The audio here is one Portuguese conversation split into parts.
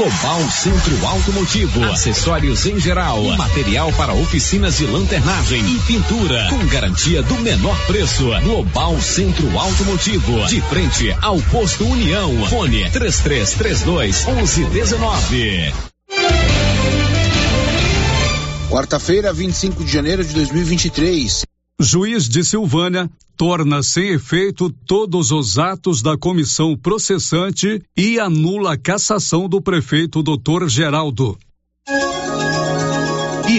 Global Centro Automotivo, acessórios em geral, material para oficinas de lanternagem e pintura, com garantia do menor preço. Global Centro Automotivo, de frente ao posto União. Fone 3332 1119. Quarta-feira, 25 de janeiro de 2023. Juiz de Silvânia torna sem efeito todos os atos da comissão processante e anula a cassação do prefeito Dr. Geraldo.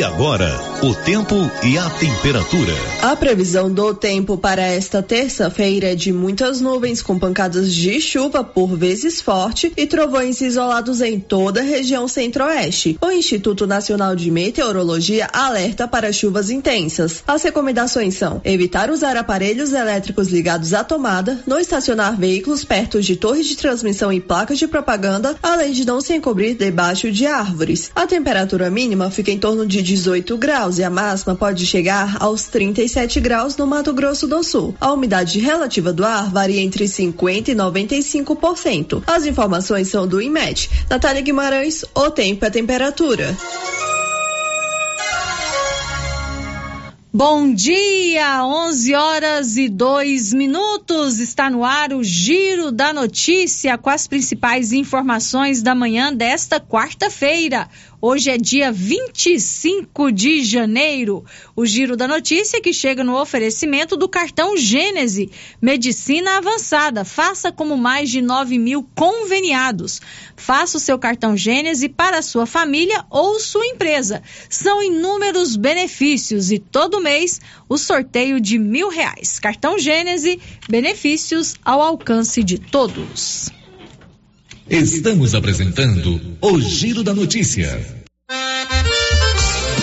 E agora, o tempo e a temperatura. A previsão do tempo para esta terça-feira é de muitas nuvens com pancadas de chuva por vezes forte e trovões isolados em toda a região centro-oeste. O Instituto Nacional de Meteorologia alerta para chuvas intensas. As recomendações são evitar usar aparelhos elétricos ligados à tomada, não estacionar veículos perto de torres de transmissão e placas de propaganda, além de não se encobrir debaixo de árvores. A temperatura mínima fica em torno de 18 graus e a máxima pode chegar aos 37 graus no Mato Grosso do Sul. A umidade relativa do ar varia entre 50% e 95%. As informações são do IMET. Natália Guimarães, o tempo a temperatura. Bom dia, 11 horas e 2 minutos. Está no ar o Giro da Notícia com as principais informações da manhã desta quarta-feira. Hoje é dia 25 de janeiro. O giro da notícia que chega no oferecimento do cartão Gênese, Medicina Avançada. Faça como mais de 9 mil conveniados. Faça o seu cartão Gênese para sua família ou sua empresa. São inúmeros benefícios e todo mês o sorteio de mil reais. Cartão Gênese, benefícios ao alcance de todos. Estamos apresentando o Giro da Notícia.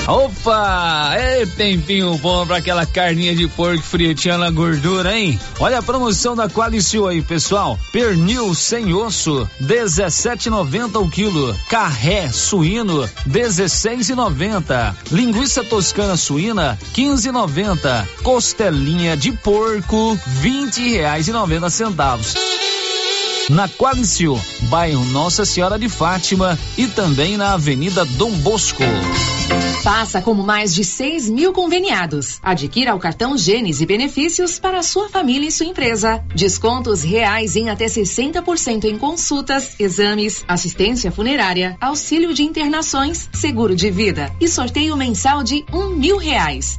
Opa! É tempinho bom pra aquela carninha de porco fritinha na gordura, hein? Olha a promoção da Qualicil aí, pessoal. Pernil sem osso, 17,90 o quilo. Carré suíno, 16,90. Linguiça toscana suína, 15,90. Costelinha de porco, 20 reais e 90 centavos na Qualicil, bairro Nossa Senhora de Fátima e também na Avenida Dom Bosco. Faça como mais de 6 mil conveniados. Adquira o cartão Gênesis e benefícios para sua família e sua empresa. Descontos reais em até 60% em consultas, exames, assistência funerária, auxílio de internações, seguro de vida e sorteio mensal de um mil reais.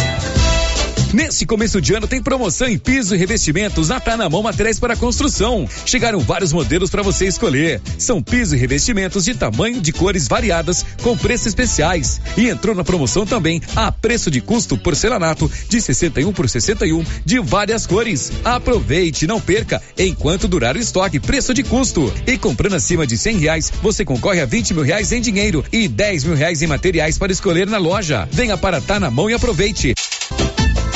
Nesse começo de ano tem promoção em piso e revestimentos na Tá na Mão Materiais para Construção. Chegaram vários modelos para você escolher. São piso e revestimentos de tamanho de cores variadas com preços especiais. E entrou na promoção também a preço de custo porcelanato de 61 por 61 de várias cores. Aproveite, não perca enquanto durar o estoque, preço de custo. E comprando acima de 100 reais, você concorre a 20 mil reais em dinheiro e 10 mil reais em materiais para escolher na loja. Venha para Tá na Mão e aproveite.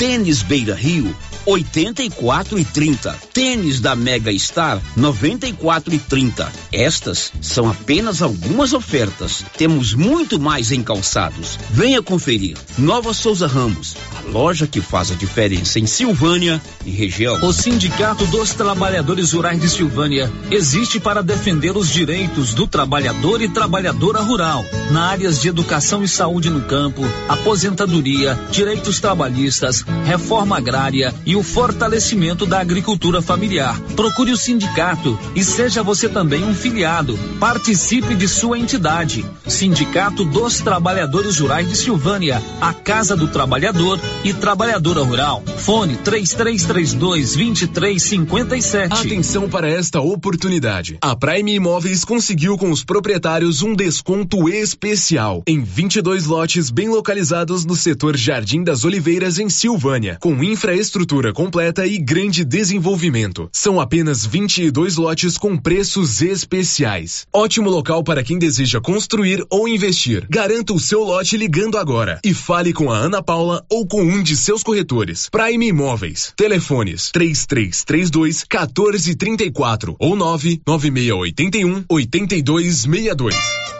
Tênis Beira Rio, 84 e 30. Tênis da Mega Star 94 e 30. Estas são apenas algumas ofertas. Temos muito mais em calçados. Venha conferir. Nova Souza Ramos, a loja que faz a diferença em Silvânia e região. O Sindicato dos Trabalhadores Rurais de Silvânia existe para defender os direitos do trabalhador e trabalhadora rural na áreas de educação e saúde no campo, aposentadoria, direitos trabalhistas, reforma agrária e o fortalecimento da agricultura familiar. Procure o sindicato e seja você também um filiado. Participe de sua entidade. Sindicato dos Trabalhadores Rurais de Silvânia, a Casa do Trabalhador e Trabalhadora Rural. Fone 3332 2357. Atenção para esta oportunidade. A Prime Imóveis conseguiu com os proprietários um desconto especial em 22 lotes bem localizados no setor Jardim das Oliveiras em Silvânia, com infraestrutura completa e grande desenvolvimento. São apenas 22 lotes com preços especiais. Ótimo local para quem deseja construir ou investir. Garanta o seu lote ligando agora e fale com a Ana Paula ou com um de seus corretores. Prime Imóveis. Telefones 3332 1434 ou 99681 8262.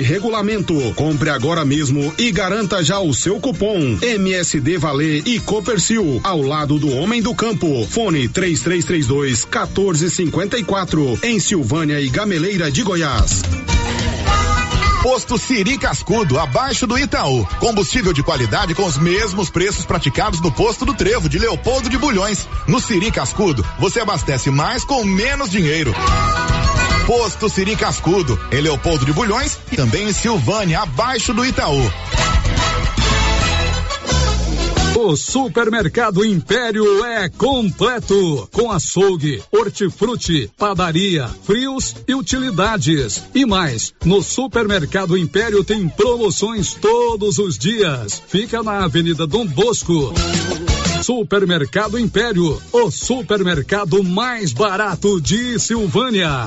regulamento. Compre agora mesmo e garanta já o seu cupom MSD Valer e Copercil ao lado do Homem do Campo. Fone 3332 1454 em Silvânia e Gameleira de Goiás. Posto Siri Cascudo, abaixo do Itaú. Combustível de qualidade com os mesmos preços praticados no posto do Trevo de Leopoldo de Bulhões. No Siri Cascudo, você abastece mais com menos dinheiro. Posto Siri Cascudo, em Leopoldo de Bulhões e também em Silvânia, abaixo do Itaú. O Supermercado Império é completo, com açougue, hortifruti, padaria, frios e utilidades. E mais, no Supermercado Império tem promoções todos os dias. Fica na Avenida Dom Bosco. Supermercado Império, o supermercado mais barato de Silvânia.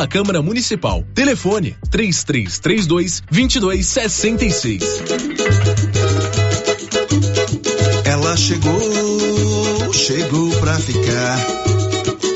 Câmara Municipal. Telefone 3332 2266. Ela chegou, chegou pra ficar.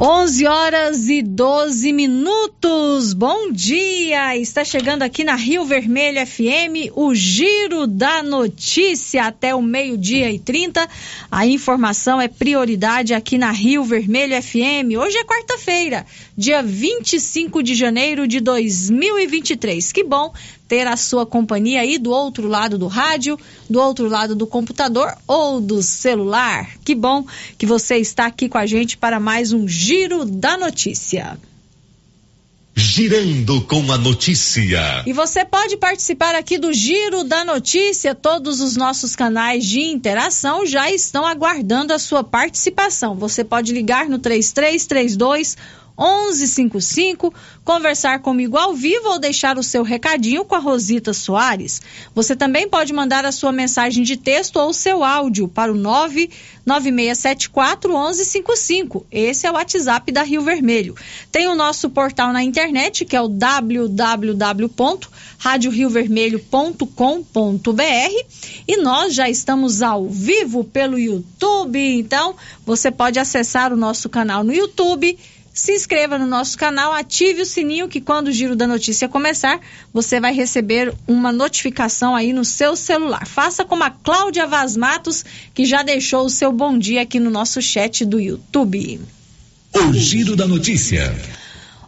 11 horas e 12 minutos. Bom dia! Está chegando aqui na Rio Vermelho FM o Giro da Notícia até o meio-dia e 30. A informação é prioridade aqui na Rio Vermelho FM. Hoje é quarta-feira, dia 25 de janeiro de 2023. Que bom ter a sua companhia aí do outro lado do rádio, do outro lado do computador ou do celular. Que bom que você está aqui com a gente para mais um Giro da Notícia. Girando com a notícia. E você pode participar aqui do Giro da Notícia. Todos os nossos canais de interação já estão aguardando a sua participação. Você pode ligar no 3332 1155, conversar comigo ao vivo ou deixar o seu recadinho com a Rosita Soares. Você também pode mandar a sua mensagem de texto ou seu áudio para o 99674 1155. Esse é o WhatsApp da Rio Vermelho. Tem o nosso portal na internet que é o www.radioriovermelho.com.br e nós já estamos ao vivo pelo YouTube, então você pode acessar o nosso canal no YouTube se inscreva no nosso canal, ative o sininho que quando o Giro da Notícia começar, você vai receber uma notificação aí no seu celular. Faça como a Cláudia Vaz Matos, que já deixou o seu bom dia aqui no nosso chat do YouTube. O Giro da Notícia.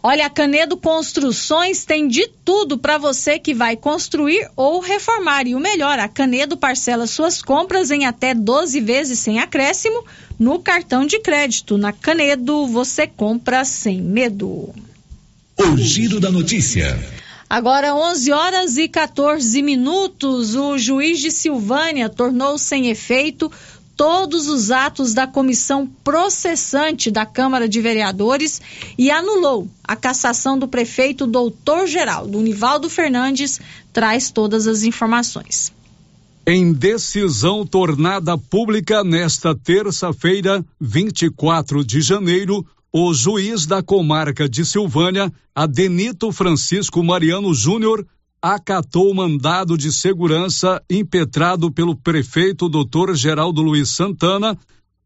Olha, a Canedo Construções tem de tudo para você que vai construir ou reformar. E o melhor, a Canedo parcela suas compras em até 12 vezes sem acréscimo no cartão de crédito. Na Canedo, você compra sem medo. O Giro da Notícia. Agora, 11 horas e 14 minutos, o juiz de Silvânia tornou sem efeito todos os atos da comissão processante da Câmara de Vereadores e anulou a cassação do prefeito doutor Geraldo. Univaldo Fernandes traz todas as informações. Em decisão tornada pública nesta terça-feira, 24 de janeiro, o juiz da comarca de Silvânia, Adenito Francisco Mariano Júnior, acatou o mandado de segurança impetrado pelo prefeito Dr. Geraldo Luiz Santana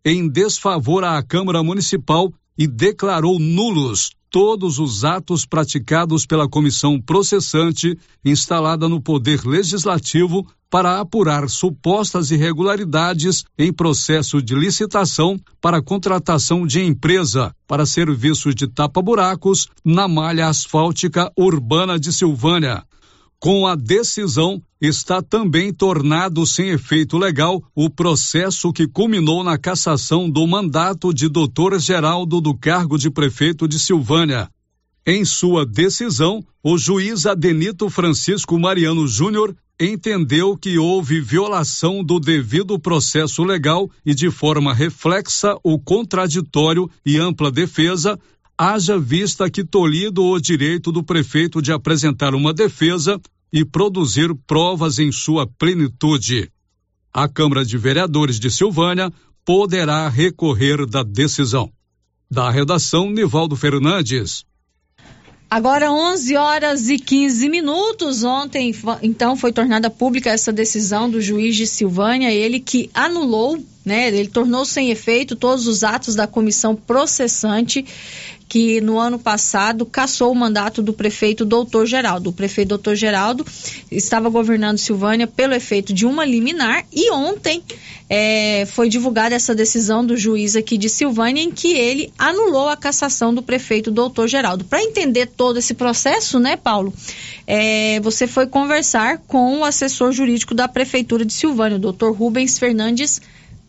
em desfavor à Câmara Municipal e declarou nulos todos os atos praticados pela comissão processante instalada no Poder Legislativo para apurar supostas irregularidades em processo de licitação para contratação de empresa para serviços de tapa-buracos na malha asfáltica urbana de Silvânia. Com a decisão, está também tornado sem efeito legal o processo que culminou na cassação do mandato de Dr. Geraldo do cargo de prefeito de Silvânia. Em sua decisão, o juiz Adenito Francisco Mariano Júnior entendeu que houve violação do devido processo legal e, de forma reflexa, o contraditório e ampla defesa haja vista que tolhido o direito do prefeito de apresentar uma defesa e produzir provas em sua plenitude. A Câmara de Vereadores de Silvânia poderá recorrer da decisão. Da redação, Nivaldo Fernandes. Agora 11 horas e 15 minutos. Ontem, então, foi tornada pública essa decisão do juiz de Silvânia, ele que anulou, né? Ele tornou sem efeito todos os atos da comissão processante que no ano passado cassou o mandato do prefeito Doutor Geraldo. O prefeito Doutor Geraldo estava governando Silvânia pelo efeito de uma liminar e ontem é, foi divulgada essa decisão do juiz aqui de Silvânia em que ele anulou a cassação do prefeito Doutor Geraldo. Para entender todo esse processo, né, Paulo? É, você foi conversar com o assessor jurídico da prefeitura de Silvânia, o doutor Rubens Fernandes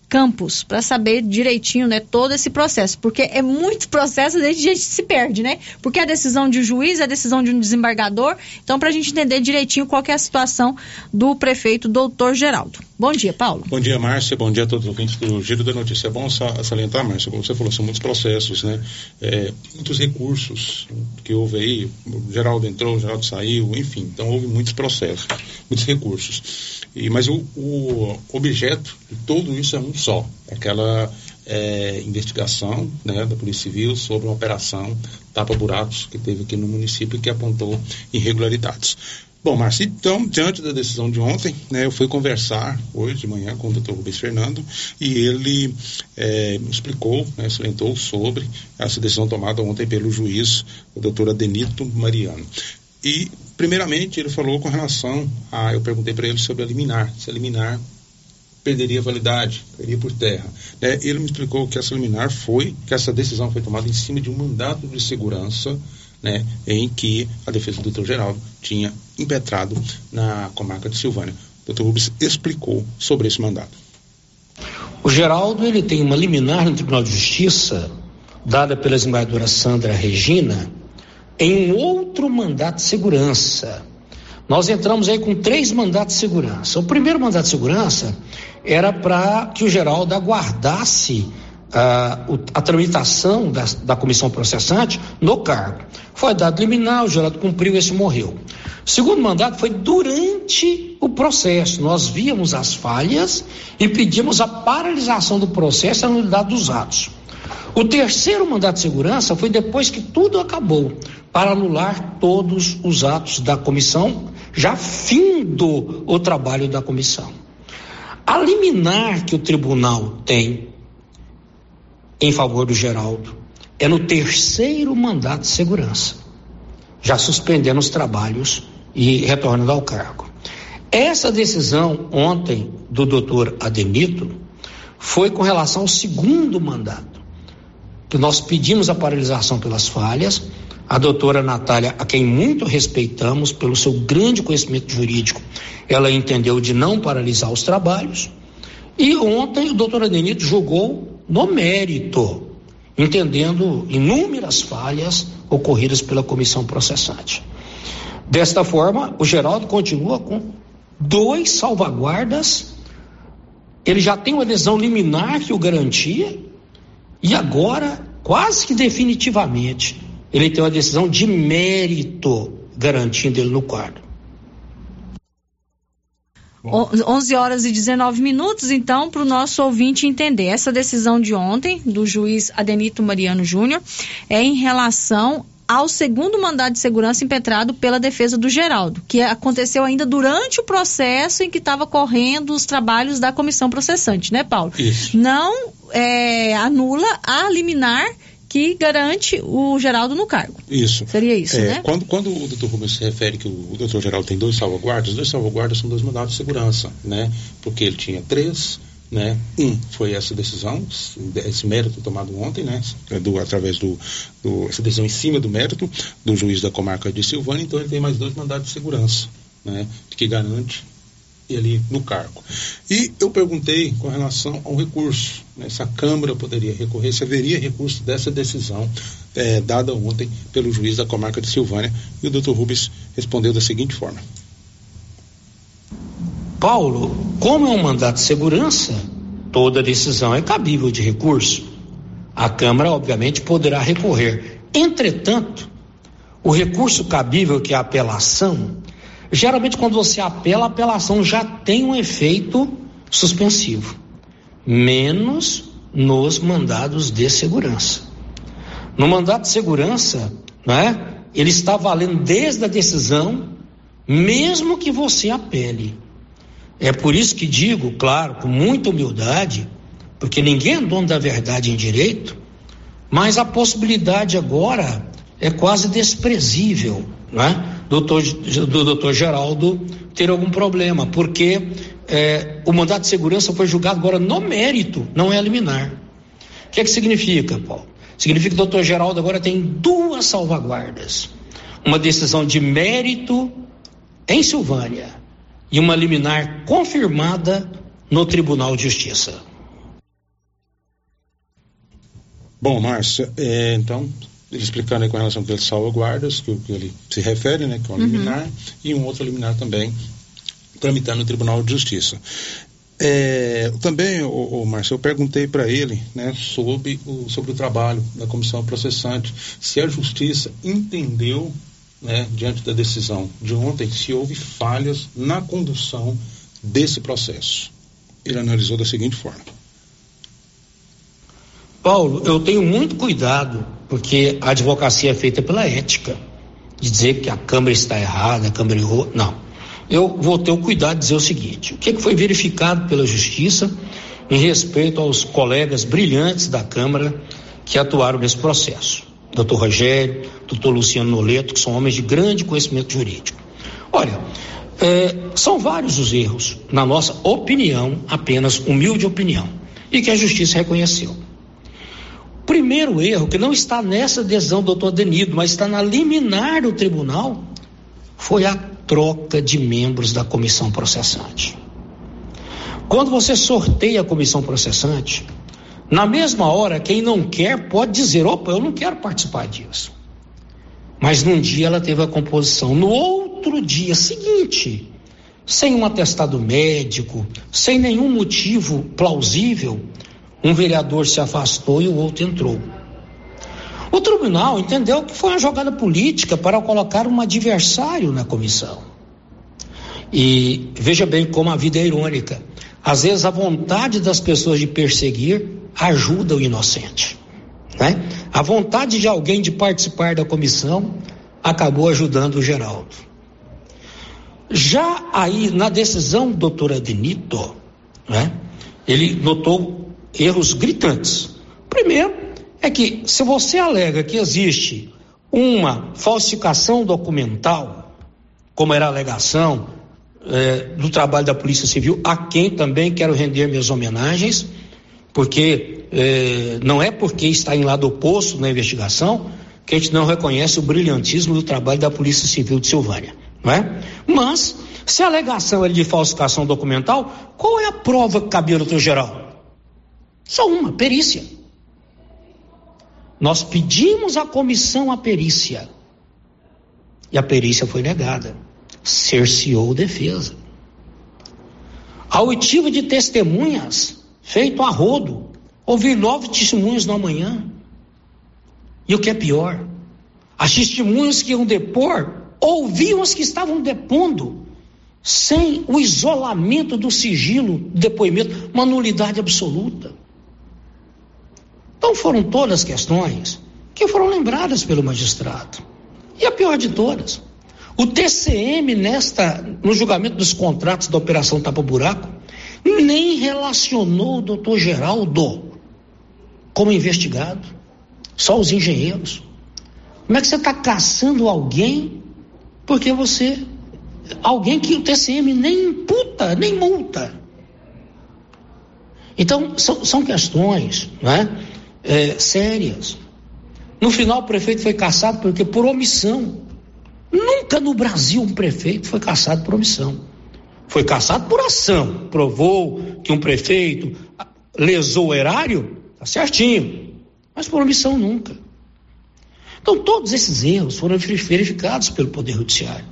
Campos para saber direitinho, né, todo esse processo, porque é muito processo, a gente se perde, né? Porque a decisão de um juiz, a decisão de um desembargador, então para a gente entender direitinho qual é a situação do prefeito doutor Geraldo. Bom dia, Paulo. Bom dia, Márcia, bom dia a todos os ouvintes do Giro da Notícia. É bom salientar, Márcia, como você falou, são muitos processos, né? É, muitos recursos que houve aí, o Geraldo entrou, o Geraldo saiu, enfim, então houve muitos processos, muitos recursos. E, mas o, o objeto de tudo isso é um só, aquela é, investigação né, da Polícia Civil sobre uma operação tapa-buracos que teve aqui no município que apontou irregularidades. Bom, Márcio, então, diante da decisão de ontem, né, eu fui conversar hoje de manhã com o doutor Rubens Fernando e ele é, explicou, né, salientou sobre essa decisão tomada ontem pelo juiz, o doutor Adenito Mariano. E, primeiramente, ele falou com relação a. Eu perguntei para ele sobre a liminar, se a liminar perderia validade, cairia por terra. É, ele me explicou que essa liminar foi, que essa decisão foi tomada em cima de um mandato de segurança, né, em que a defesa do doutor Geraldo tinha impetrado na comarca de Silvânia. O doutor Rubens explicou sobre esse mandato. O Geraldo ele tem uma liminar no Tribunal de Justiça, dada pela desembargadora Sandra Regina, em um outro mandato de segurança. Nós entramos aí com três mandatos de segurança. O primeiro mandato de segurança era para que o Geraldo aguardasse uh, a tramitação da, da, comissão processante no cargo. Foi dado liminar, o Geraldo cumpriu, esse morreu. O segundo mandato foi durante o processo. Nós víamos as falhas e pedimos a paralisação do processo e a nulidade dos atos. O terceiro mandato de segurança foi depois que tudo acabou, para anular todos os atos da comissão, já findo o trabalho da comissão. A liminar que o tribunal tem em favor do Geraldo é no terceiro mandato de segurança, já suspendendo os trabalhos e retornando ao cargo. Essa decisão ontem do doutor Ademito foi com relação ao segundo mandato nós pedimos a paralisação pelas falhas. A doutora Natália, a quem muito respeitamos pelo seu grande conhecimento jurídico, ela entendeu de não paralisar os trabalhos. E ontem o doutor Adenito julgou no mérito, entendendo inúmeras falhas ocorridas pela comissão processante. Desta forma, o Geraldo continua com dois salvaguardas ele já tem uma adesão liminar que o garantia, e agora, quase que definitivamente, ele tem uma decisão de mérito garantindo ele no quadro. 11 horas e 19 minutos, então, para o nosso ouvinte entender. Essa decisão de ontem, do juiz Adenito Mariano Júnior, é em relação ao segundo mandado de segurança impetrado pela defesa do Geraldo, que aconteceu ainda durante o processo em que estava correndo os trabalhos da comissão processante, né, Paulo? Isso. Não é, anula a liminar que garante o Geraldo no cargo. Isso. Seria isso, É, né? Quando, quando o doutor Rubens se refere que o, o doutor Geraldo tem dois salvaguardas, os dois salvaguardas são dois mandados de segurança, né? Porque ele tinha três, né? Um foi essa decisão, esse mérito tomado ontem, né? Do, através do, do essa decisão em cima do mérito do juiz da comarca de Silvânia, então ele tem mais dois mandados de segurança, né? Que garante ele no cargo. E eu perguntei com relação ao recurso, né, se a Câmara poderia recorrer, se haveria recurso dessa decisão eh, dada ontem pelo juiz da comarca de Silvânia, e o doutor Rubens respondeu da seguinte forma. Paulo, como é um mandato de segurança, toda decisão é cabível de recurso. A Câmara, obviamente, poderá recorrer. Entretanto, o recurso cabível, que é a apelação, geralmente quando você apela, a apelação já tem um efeito suspensivo, menos nos mandados de segurança. No mandato de segurança, né, ele está valendo desde a decisão, mesmo que você apele. É por isso que digo, claro, com muita humildade, porque ninguém é dono da verdade em direito, mas a possibilidade agora é quase desprezível, né? Doutor, do doutor Geraldo ter algum problema, porque é, o mandato de segurança foi julgado agora no mérito, não é liminar. O que é que significa, Paulo? Significa que o doutor Geraldo agora tem duas salvaguardas. Uma decisão de mérito em Silvânia e uma liminar confirmada no Tribunal de Justiça. Bom, Márcia, é, então, ele explicando aí com relação às salvaguardas, que, que ele se refere, né, que é um Uhum. liminar, e um outro liminar também, tramitando no Tribunal de Justiça. É, também, o, o Márcio, eu perguntei para ele né, sobre, o, sobre o trabalho da comissão processante, se a justiça entendeu, né, diante da decisão de ontem, se houve falhas na condução desse processo. Ele analisou da seguinte forma. Paulo, eu tenho muito cuidado, porque a advocacia é feita pela ética, de dizer que a Câmara está errada, a Câmara errou. Não. Eu vou ter o cuidado de dizer o seguinte: o que, que foi verificado pela Justiça em respeito aos colegas brilhantes da Câmara que atuaram nesse processo? Doutor Rogério, doutor Luciano Noleto, que são homens de grande conhecimento jurídico. Olha, é, são vários os erros, na nossa opinião, apenas humilde opinião, e que a Justiça reconheceu. Primeiro erro, que não está nessa adesão do doutor Denido, mas está na liminar do tribunal, foi a troca de membros da comissão processante. Quando você sorteia a comissão processante, na mesma hora, quem não quer pode dizer: opa, eu não quero participar disso. Mas num dia ela teve a composição. No outro dia seguinte, sem um atestado médico, sem nenhum motivo plausível, um vereador se afastou e o outro entrou. O tribunal entendeu que foi uma jogada política para colocar um adversário na comissão. E veja bem como a vida é irônica. Às vezes a vontade das pessoas de perseguir ajuda o inocente. Né? A vontade de alguém de participar da comissão acabou ajudando o Geraldo. Já aí, na decisão do doutor Adenito, né, ele notou erros gritantes. Primeiro, é que se você alega que existe uma falsificação documental, como era a alegação eh, do trabalho da Polícia Civil, a quem também quero render minhas homenagens, porque eh, não é porque está em lado oposto na investigação que a gente não reconhece o brilhantismo do trabalho da Polícia Civil de Silvânia, não é? Mas, se a alegação é de falsificação documental, qual é a prova que cabia no teu geral? Só uma, perícia. Nós pedimos à comissão a perícia. E a perícia foi negada. Cerceou defesa. A oitiva de testemunhas, feito a rodo. Ouvir nove testemunhas na manhã. E o que é pior, as testemunhas que iam depor ouviam as que estavam depondo, sem o isolamento do sigilo do depoimento, uma nulidade absoluta. Então foram todas questões que foram lembradas pelo magistrado. E a pior de todas, o TCM nesta no julgamento dos contratos da operação Tapa Buraco nem relacionou o doutor Geraldo como investigado, só os engenheiros. Como é que você está caçando alguém porque você alguém que o TCM nem imputa, nem multa? Então, são, são questões né, é, sérias. No final, o prefeito foi caçado porque por omissão. Nunca no Brasil um prefeito foi caçado por omissão. Foi caçado por ação. Provou que um prefeito lesou o erário, tá certinho. Mas por omissão nunca. Então, todos esses erros foram verificados pelo Poder Judiciário.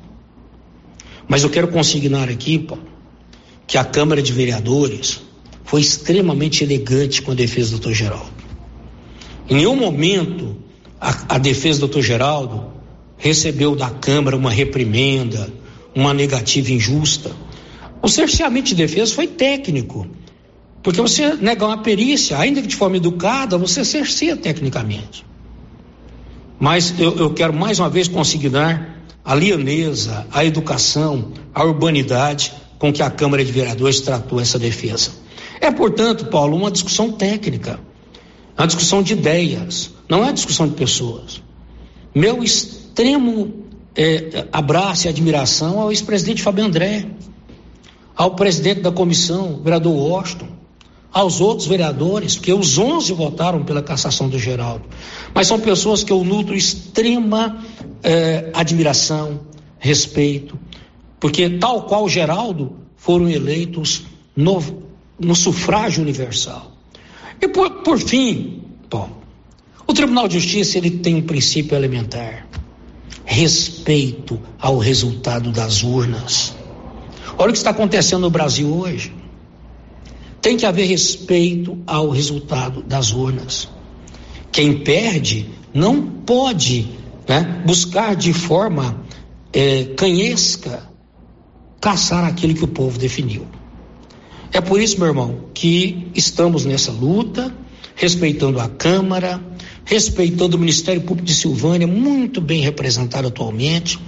Mas eu quero consignar aqui, Paulo, que a Câmara de Vereadores foi extremamente elegante com a defesa do doutor Geraldo. Em nenhum momento a, a defesa do doutor Geraldo recebeu da Câmara uma reprimenda, uma negativa injusta. O cerceamento de defesa foi técnico, porque você negar uma perícia, ainda que de forma educada, você cerceia tecnicamente. Mas eu, eu quero mais uma vez consignar a lianesa, a educação, a urbanidade com que a Câmara de Vereadores tratou essa defesa. É, portanto, Paulo, uma discussão técnica, uma discussão de ideias, não é discussão de pessoas. Meu extremo é, abraço e admiração ao ex-presidente Fábio André, ao presidente da comissão, o vereador Washington, aos outros vereadores, porque os 11 votaram pela cassação do Geraldo. Mas são pessoas que eu nutro extrema eh, admiração, respeito, porque, tal qual Geraldo, foram eleitos no, no sufrágio universal. E por, por fim, Paulo, o Tribunal de Justiça ele tem um princípio elementar: respeito ao resultado das urnas. Olha o que está acontecendo no Brasil hoje. Tem que haver respeito ao resultado das urnas. Quem perde não pode né, buscar de forma é, canhesca caçar aquilo que o povo definiu. É por isso, meu irmão, que estamos nessa luta, respeitando a Câmara, respeitando o Ministério Público de Silvânia, muito bem representado atualmente,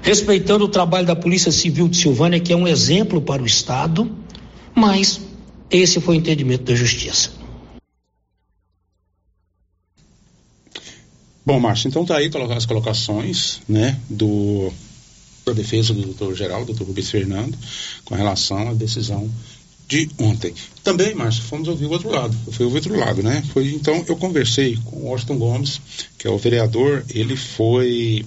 respeitando o trabalho da Polícia Civil de Silvânia, que é um exemplo para o Estado, mas esse foi o entendimento da Justiça. Bom, Márcio, então tá aí as colocações, né, do da defesa do doutor Geraldo, doutor Rubens Fernando, com relação à decisão de ontem. Também, Márcio, fomos ouvir o outro lado. Ouvir o outro lado, né? Foi, então, eu conversei com o Washington Gomes, que é o vereador, ele foi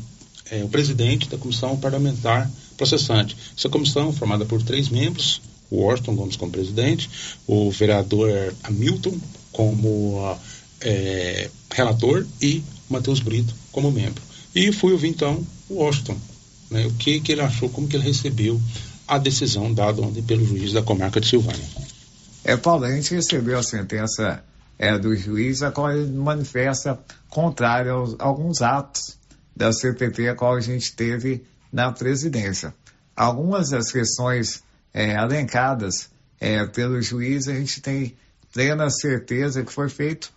é, o presidente da comissão parlamentar processante. Essa comissão, formada por três membros, o Washington Gomes como presidente, o vereador Hamilton como é, relator e Matheus Brito como membro. E fui ouvir então o Washington, né, o que, que ele achou, como que ele recebeu a decisão dada ontem pelo juiz da comarca de Silvânia. É, Paulo, a gente recebeu a sentença é, do juiz, a qual ele manifesta contrário aos, alguns atos da CPT a qual a gente teve na presidência. Algumas das questões é, alencadas é, pelo juiz, a gente tem plena certeza que foi feito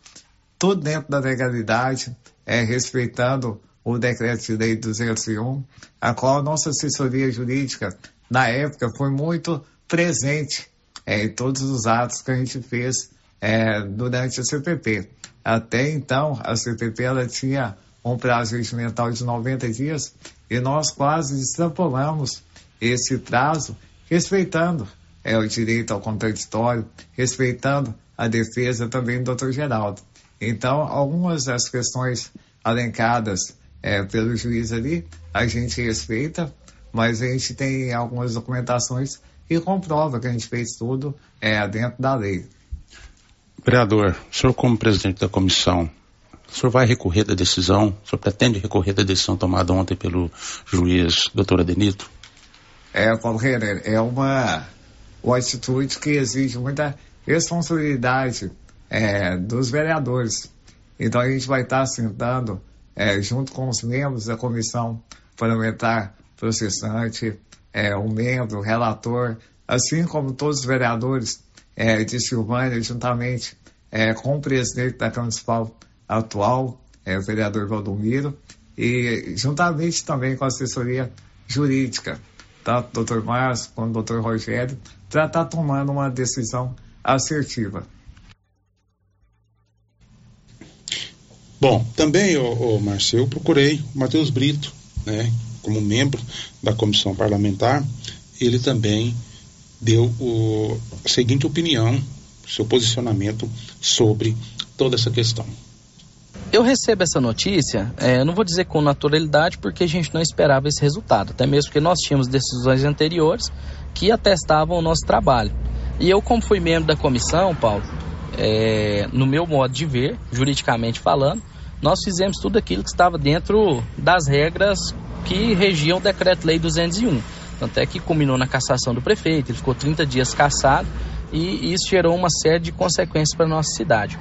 tudo dentro da legalidade, é, respeitando o decreto de lei 201, a qual a nossa assessoria jurídica na época, foi muito presente é, em todos os atos que a gente fez é, durante a CPP. Até então, a CPP ela tinha um prazo regimental de 90 dias e nós quase extrapolamos esse prazo, respeitando é, o direito ao contraditório, respeitando a defesa também do doutor Geraldo. Então, algumas das questões alencadas é, pelo juiz ali, a gente respeita, mas a gente tem algumas documentações que comprova que a gente fez tudo é, dentro da lei. Vereador, o senhor como presidente da comissão, o senhor vai recorrer da decisão? O senhor pretende recorrer da decisão tomada ontem pelo juiz doutor Adenito? É, Paulo é uma uma atitude que exige muita responsabilidade é, dos vereadores. Então a gente vai estar sentando é, junto com os membros da comissão parlamentar processante, é, o membro, o relator, assim como todos os vereadores é, de Silvânia, juntamente é, com o presidente da Câmara Municipal atual, é, o vereador Valdomiro, e juntamente também com a assessoria jurídica, tanto o doutor Márcio quanto o doutor Rogério, para estar tá tomando uma decisão assertiva. Bom, também, ô, ô eu procurei o Matheus Brito, né, como membro da comissão parlamentar, ele também deu o, a seguinte opinião, seu posicionamento sobre toda essa questão. Eu recebo essa notícia, é, não vou dizer com naturalidade, porque a gente não esperava esse resultado, até mesmo porque nós tínhamos decisões anteriores que atestavam o nosso trabalho. E eu, como fui membro da comissão, Paulo, é, no meu modo de ver, juridicamente falando, nós fizemos tudo aquilo que estava dentro das regras que regiam o Decreto-Lei 201. Tanto é que culminou na cassação do prefeito, ele ficou 30 dias cassado e isso gerou uma série de consequências para a nossa cidade.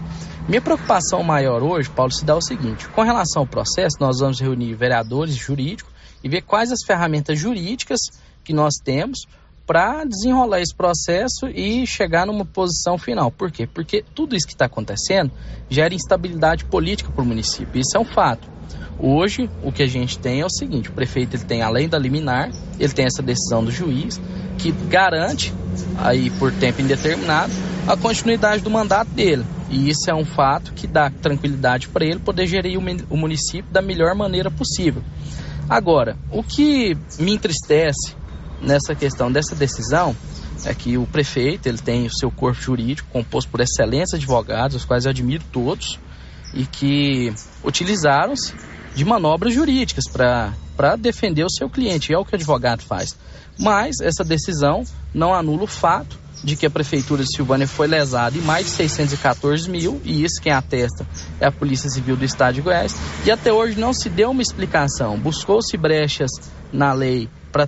Minha preocupação maior hoje, Paulo, se dá o seguinte: com relação ao processo, nós vamos reunir vereadores jurídicos e ver quais as ferramentas jurídicas que nós temos para desenrolar esse processo e chegar numa posição final. Por quê? Porque tudo isso que está acontecendo gera instabilidade política para o município. Isso é um fato. Hoje, o que a gente tem é o seguinte: o prefeito ele tem, além da liminar, ele tem essa decisão do juiz que garante, aí por tempo indeterminado, a continuidade do mandato dele. E isso é um fato que dá tranquilidade para ele poder gerir o município da melhor maneira possível. Agora, o que me entristece nessa questão dessa decisão é que o prefeito ele tem o seu corpo jurídico composto por excelentes advogados, os quais eu admiro todos, e que utilizaram-se de manobras jurídicas para defender o seu cliente, é o que o advogado faz. Mas essa decisão não anula o fato de que a prefeitura de Silvânia foi lesada em mais de 614 mil, e isso quem atesta é a Polícia Civil do Estado de Goiás, e até hoje não se deu uma explicação. Buscou-se brechas na lei para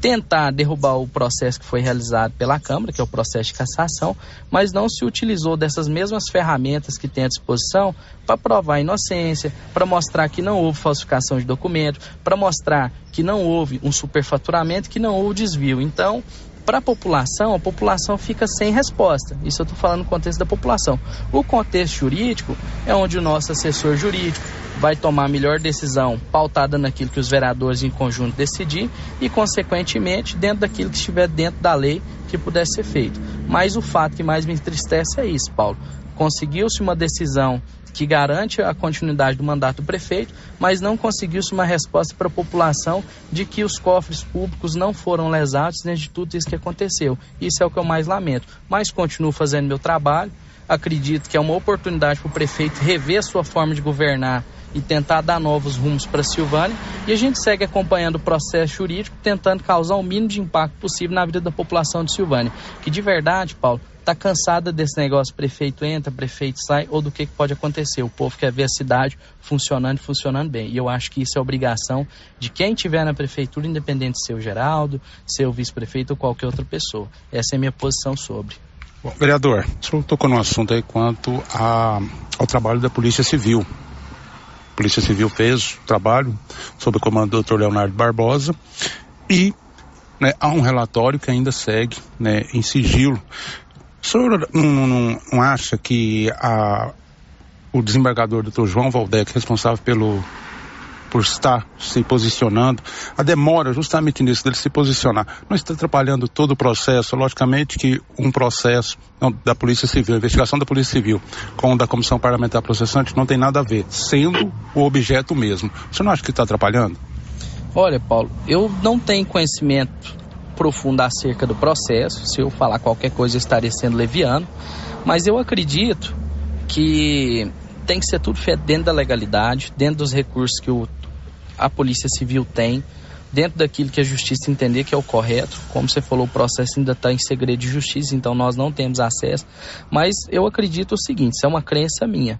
tentar derrubar o processo que foi realizado pela Câmara, que é o processo de cassação, mas não se utilizou dessas mesmas ferramentas que tem à disposição para provar a inocência, para mostrar que não houve falsificação de documento, para mostrar que não houve um superfaturamento, que não houve desvio. Então, para a população, a população fica sem resposta. Isso eu estou falando no contexto da população. O contexto jurídico é onde o nosso assessor jurídico vai tomar a melhor decisão pautada naquilo que os vereadores em conjunto decidir e, consequentemente, dentro daquilo que estiver dentro da lei que puder ser feito. Mas o fato que mais me entristece é isso, Paulo. Conseguiu-se uma decisão que garante a continuidade do mandato do prefeito, mas não conseguiu-se uma resposta para a população de que os cofres públicos não foram lesados dentro de tudo isso que aconteceu. Isso é o que eu mais lamento. Mas continuo fazendo meu trabalho. Acredito que é uma oportunidade para o prefeito rever sua forma de governar e tentar dar novos rumos para Silvânia. E a gente segue acompanhando o processo jurídico, tentando causar o mínimo de impacto possível na vida da população de Silvânia. Que de verdade, Paulo, está cansada desse negócio, prefeito entra, prefeito sai, ou do que, que pode acontecer. O povo quer ver a cidade funcionando e funcionando bem. E eu acho que isso é obrigação de quem estiver na prefeitura, independente de ser o Geraldo, ser o vice-prefeito ou qualquer outra pessoa. Essa é a minha posição sobre. Bom, vereador, o senhor tocou assunto aí quanto a, ao trabalho da Polícia Civil. A Polícia Civil fez o trabalho sob o comando do Dr. Leonardo Barbosa e né, há um relatório que ainda segue né, em sigilo o senhor não, não, não acha que a, o desembargador doutor João Valdec, responsável pelo por estar se posicionando, a demora justamente nisso dele se posicionar, não está atrapalhando todo o processo. Logicamente que um processo não, da Polícia Civil, a investigação da Polícia Civil com da Comissão Parlamentar Processante não tem nada a ver, sendo o objeto mesmo. Você não acha que está atrapalhando? Olha, Paulo, eu não tenho conhecimento profundo acerca do processo. Se eu falar qualquer coisa, eu estaria sendo leviano. Mas eu acredito que tem que ser tudo feito dentro da legalidade, dentro dos recursos que o, a Polícia Civil tem, dentro daquilo que a Justiça entender que é o correto. Como você falou, o processo ainda está em segredo de justiça, então nós não temos acesso. Mas eu acredito o seguinte: isso é uma crença minha.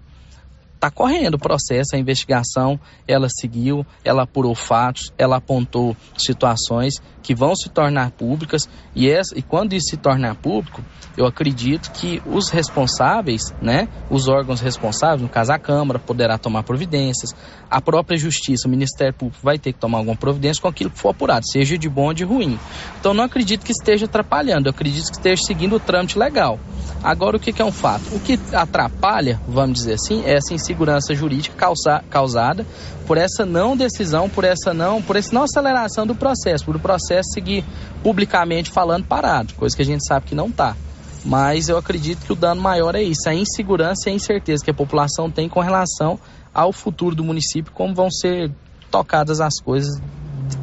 Está correndo o processo, a investigação, ela seguiu, ela apurou fatos, ela apontou situações que vão se tornar públicas e, essa, e quando isso se tornar público, eu acredito que os responsáveis, né, os órgãos responsáveis, no caso a Câmara, poderá tomar providências, a própria Justiça, o Ministério Público vai ter que tomar alguma providência com aquilo que for apurado, seja de bom ou de ruim. Então não acredito que esteja atrapalhando, eu acredito que esteja seguindo o trâmite legal. Agora o que, que é um fato? O que atrapalha, vamos dizer assim, é essa insegurança jurídica causa, causada por essa não decisão, por essa não, por essa não aceleração do processo, por o processo seguir publicamente falando parado, coisa que a gente sabe que não está. Mas eu acredito que o dano maior é isso, a insegurança e a incerteza que a população tem com relação ao futuro do município, como vão ser tocadas as coisas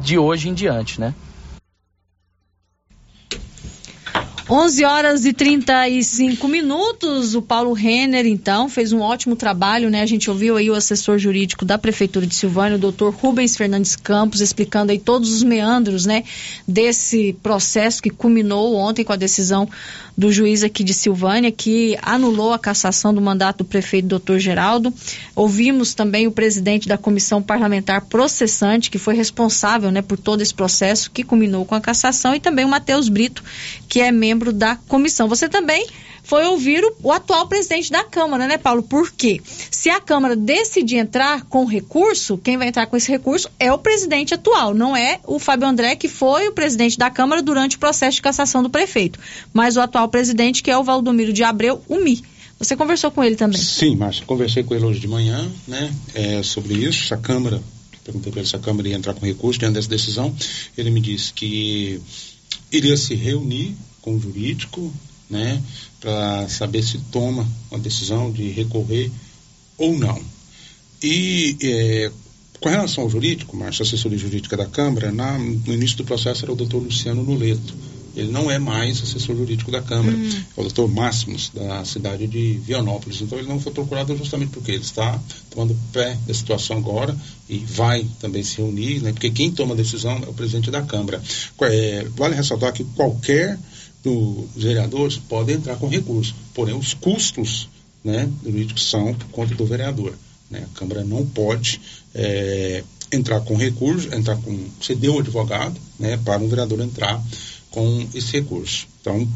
de hoje em diante, né? 11 horas e 35 minutos. O Paulo Renner, então, fez um ótimo trabalho, né? A gente ouviu aí o assessor jurídico da Prefeitura de Silvânia, o doutor Rubens Fernandes Campos, explicando aí todos os meandros, né? Desse processo que culminou ontem com a decisão do juiz aqui de Silvânia, que anulou a cassação do mandato do prefeito doutor Geraldo. Ouvimos também o presidente da comissão parlamentar processante, que foi responsável né, por todo esse processo que culminou com a cassação, e também o Matheus Brito, que é membro da comissão. Você também foi ouvir o, o, atual presidente da Câmara, né, Paulo? Por quê? Se a Câmara decidir entrar com recurso, quem vai entrar com esse recurso é o presidente atual, não é o Fábio André, que foi o presidente da Câmara durante o processo de cassação do prefeito, mas o atual presidente, que é o Valdomiro de Abreu, o MI. Você conversou com ele também? Sim, Márcia, conversei com ele hoje de manhã, né, é, sobre isso, se a Câmara, perguntei para ele se a Câmara ia entrar com recurso diante dessa decisão, ele me disse que iria se reunir com o jurídico, né, para saber se toma uma decisão de recorrer ou não. E é, com relação ao jurídico, Márcio, assessoria jurídica da Câmara, na, no início do processo era o doutor Luciano Nuleto. Ele não é mais assessor jurídico da Câmara, hum. é o doutor Máximos, da cidade de Vianópolis. Então ele não foi procurado justamente porque ele está tomando pé da situação agora e vai também se reunir, né, porque quem toma a decisão é o presidente da Câmara. É, vale ressaltar que qualquer dos vereadores podem entrar com recurso, porém os custos né, jurídicos são por conta do vereador. Né? A Câmara não pode é, entrar com recurso, entrar com ceder o advogado né, para um vereador entrar com esse recurso. Então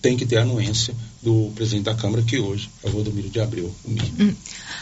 tem que ter a anuência do presidente da Câmara, que hoje é o Rodomiro de Abreu, o Hum.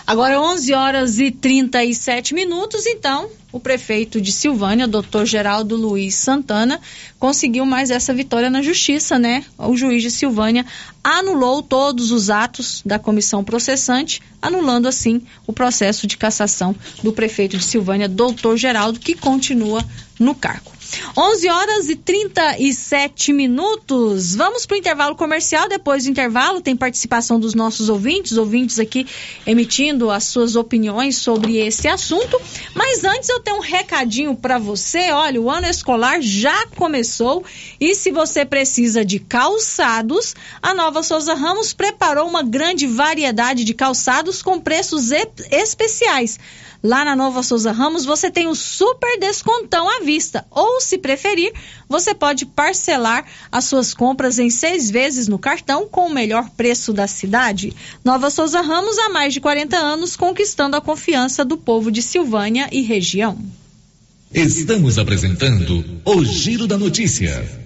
Agora 11 horas e 37 minutos, então, o prefeito de Silvânia, doutor Geraldo Luiz Santana, conseguiu mais essa vitória na justiça, né? O juiz de Silvânia anulou todos os atos da comissão processante, anulando assim o processo de cassação do prefeito de Silvânia, doutor Geraldo, que continua no cargo. 11 horas e 37 minutos. Vamos para o intervalo comercial. Depois do intervalo, tem participação dos nossos ouvintes, ouvintes aqui emitindo as suas opiniões sobre esse assunto. Mas antes, eu tenho um recadinho para você. Olha, o ano escolar já começou e se você precisa de calçados, a Nova Souza Ramos preparou uma grande variedade de calçados com preços especiais. Lá na Nova Souza Ramos você tem o super descontão à vista. Ou, se preferir, você pode parcelar as suas compras em seis vezes no cartão com o melhor preço da cidade. Nova Souza Ramos há mais de 40 anos conquistando a confiança do povo de Silvânia e região. Estamos apresentando o Giro da Notícia.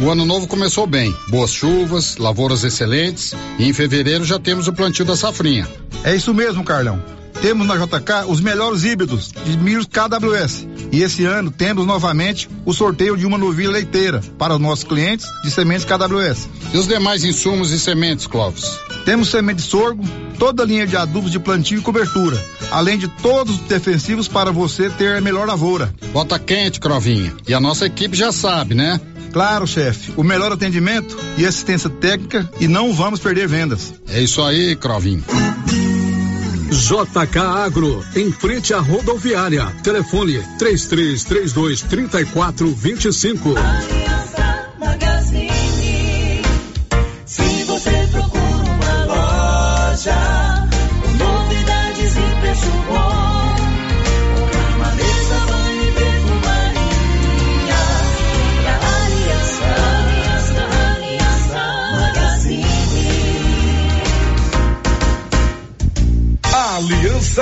o ano novo começou bem. Boas chuvas, lavouras excelentes e em fevereiro já temos o plantio da safrinha. É isso mesmo, Carlão. Temos na JK os melhores híbridos de milho KWS. E esse ano temos novamente o sorteio de uma novilha leiteira para os nossos clientes de sementes KWS. E os demais insumos e sementes, Clóvis? Temos semente de sorgo, toda a linha de adubos de plantio e cobertura, além de todos os defensivos para você ter a melhor lavoura. Bota quente, Crovinha. E a nossa equipe já sabe, né? Claro, chefe. O melhor atendimento e assistência técnica e não vamos perder vendas. É isso aí, Crovinho. JK Agro, em frente à rodoviária. Telefone 3332 3425.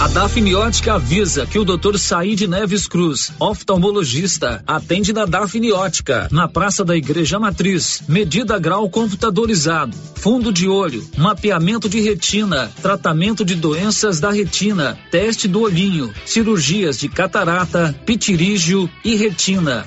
A Dafniótica avisa que o Dr. Saíde Neves Cruz, oftalmologista, atende na Dafniótica, na Praça da Igreja Matriz. Medida grau computadorizado, fundo de olho, mapeamento de retina, tratamento de doenças da retina, teste do olhinho, cirurgias de catarata, pitirígio e retina.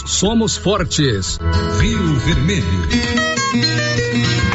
somos fortes. Rio Vermelho.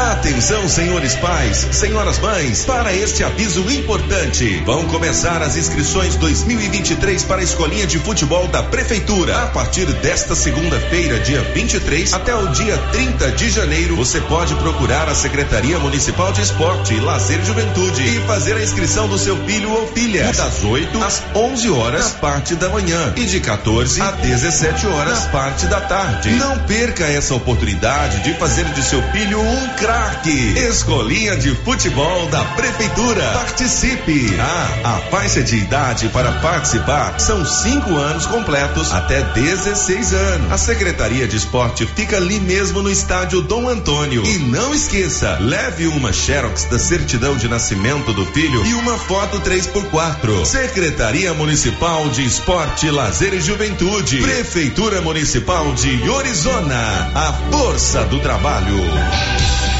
Atenção, senhores pais, senhoras mães, para este aviso importante. Vão começar as inscrições 2023 para a escolinha de futebol da prefeitura. A partir desta segunda-feira, dia 23, até o dia 30 de janeiro, você pode procurar a Secretaria Municipal de Esporte, Lazer e Juventude e fazer a inscrição do seu filho ou filha. Das 8 às 11 horas, parte da manhã, e de 14 a 17 horas, parte da tarde. Não perca essa oportunidade de fazer de seu filho um craque. Escolinha de Futebol da Prefeitura. Participe! Ah, a faixa de idade para participar são cinco anos completos até 16 anos. A Secretaria de Esporte fica ali mesmo no estádio Dom Antônio. E não esqueça, leve uma Xerox da certidão de nascimento do filho e uma foto 3x4. Secretaria Municipal de Esporte, Lazer e Juventude. Prefeitura Municipal de Orizona. A força do trabalho.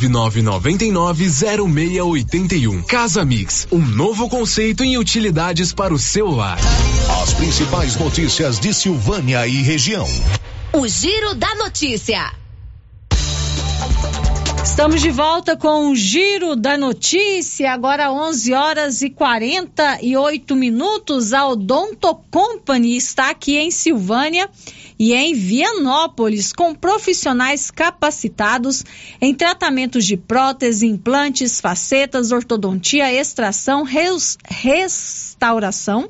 999990681. Casa Mix, um novo conceito em utilidades para o celular. As principais notícias de Silvânia e região. O Giro da Notícia. Estamos de volta com o Giro da Notícia, agora 11 horas e 48 minutos. A Odonto Company está aqui em Silvânia e em Vianópolis, com profissionais capacitados em tratamentos de prótese, implantes, facetas, ortodontia, extração, res, restauração,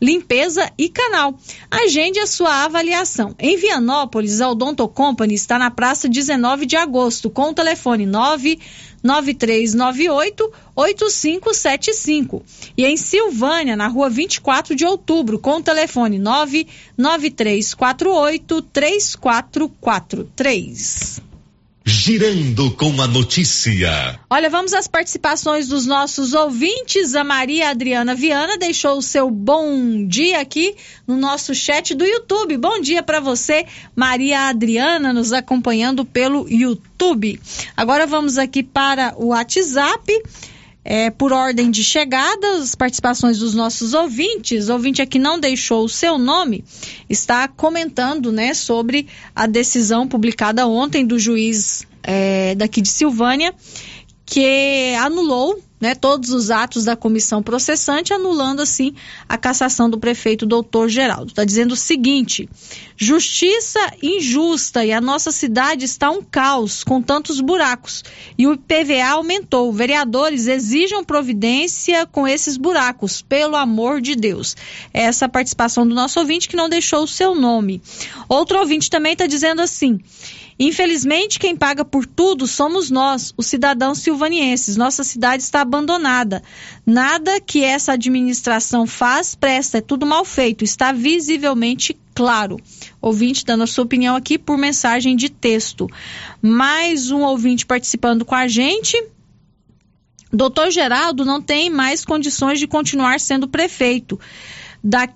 limpeza e canal. Agende a sua avaliação. Em Vianópolis, a Odonto Company está na praça 19 de agosto, com o telefone 9 9398 8575 e em Silvânia, na rua 24 de outubro, com o telefone 99348 3443. Girando com a notícia. Olha, vamos às participações dos nossos ouvintes. A Maria Adriana Viana deixou o seu bom dia aqui no nosso chat do YouTube. Bom dia para você, Maria Adriana, nos acompanhando pelo YouTube. Agora vamos aqui para o WhatsApp. É, por ordem de chegada, as participações dos nossos ouvintes. O ouvinte aqui não deixou o seu nome, está comentando né, sobre a decisão publicada ontem do juiz é, daqui de Silvânia, que anulou né, todos os atos da comissão processante, anulando assim a cassação do prefeito doutor Geraldo. Está dizendo o seguinte: justiça injusta e a nossa cidade está um caos com tantos buracos e o IPVA aumentou. Vereadores exijam providência com esses buracos, pelo amor de Deus. Essa é a participação do nosso ouvinte que não deixou o seu nome. Outro ouvinte também está dizendo assim. Infelizmente, quem paga por tudo somos nós, os cidadãos silvanienses. Nossa cidade está abandonada. Nada que essa administração faz presta, é tudo mal feito, está visivelmente claro. Ouvinte dando a sua opinião aqui por mensagem de texto. Mais um ouvinte participando com a gente. Doutor Geraldo não tem mais condições de continuar sendo prefeito da,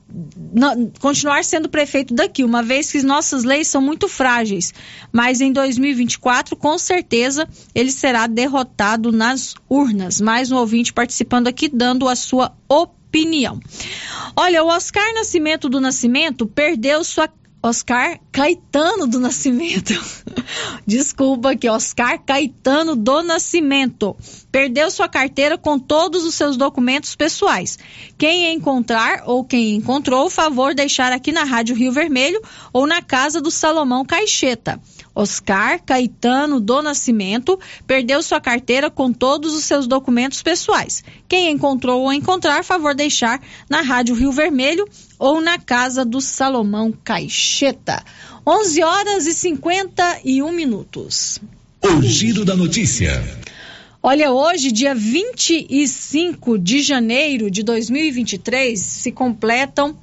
continuar sendo prefeito daqui, uma vez que nossas leis são muito frágeis. Mas em 2024, com certeza, ele será derrotado nas urnas. Mais um ouvinte participando aqui, dando a sua opinião. Olha, o Oscar Nascimento do Nascimento perdeu sua Oscar Caetano do Nascimento. Desculpa aqui, Oscar Caetano do Nascimento. Perdeu sua carteira com todos os seus documentos pessoais. Quem encontrar ou quem encontrou, favor deixar aqui na Rádio Rio Vermelho ou na casa do Salomão Caixeta. Oscar Caetano do Nascimento perdeu sua carteira com todos os seus documentos pessoais. Quem encontrou ou encontrar, favor deixar na Rádio Rio Vermelho ou na casa do Salomão Caixeta. 11 horas e 51 minutos. O giro da notícia. Olha, hoje, dia 25 de janeiro de 2023, se completam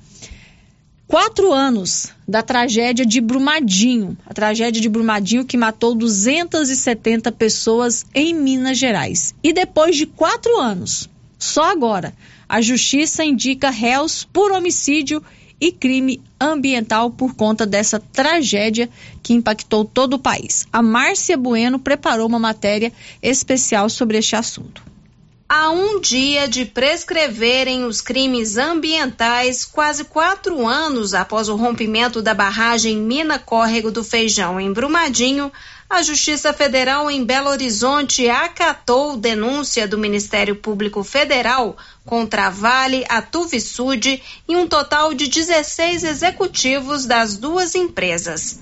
quatro anos da tragédia de Brumadinho. A tragédia de Brumadinho que matou 270 pessoas em Minas Gerais. E depois de quatro anos, só agora, a justiça indica réus por homicídio e crime ambiental por conta dessa tragédia que impactou todo o país. A Márcia Bueno preparou uma matéria especial sobre este assunto. A um dia de prescreverem os crimes ambientais, quase quatro anos após o rompimento da barragem Mina Córrego do Feijão em Brumadinho, a Justiça Federal em Belo Horizonte acatou denúncia do Ministério Público Federal contra a Vale, a Tuvisud e um total de 16 executivos das duas empresas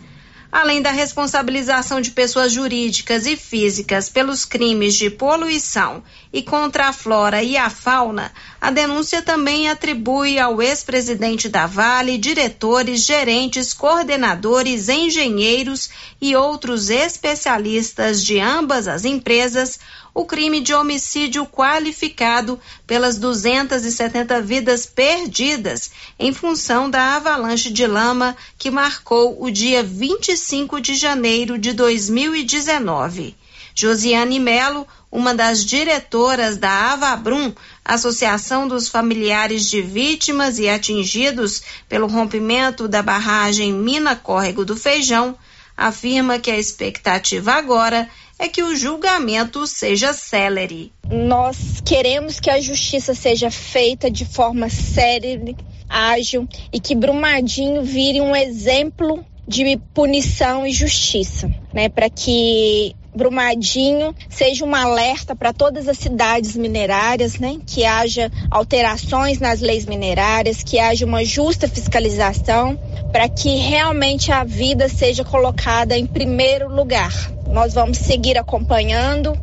além da responsabilização de pessoas jurídicas e físicas pelos crimes de poluição e contra a flora e a fauna, a denúncia também atribui ao ex-presidente da Vale diretores, gerentes, coordenadores, engenheiros e outros especialistas de ambas as empresas o crime de homicídio qualificado pelas 270 vidas perdidas em função da avalanche de lama que marcou o dia 25 de janeiro de 2019. Josiane Melo, uma das diretoras da Avabrum, Associação dos Familiares de Vítimas e Atingidos pelo rompimento da barragem Mina Córrego do Feijão, afirma que a expectativa agora que o julgamento seja célere. Nós queremos que a justiça seja feita de forma célere, ágil e que Brumadinho vire um exemplo de punição e justiça, né, para que Brumadinho seja um alerta para todas as cidades minerárias, né? Que haja alterações nas leis minerárias, que haja uma justa fiscalização, para que realmente a vida seja colocada em primeiro lugar. Nós vamos seguir acompanhando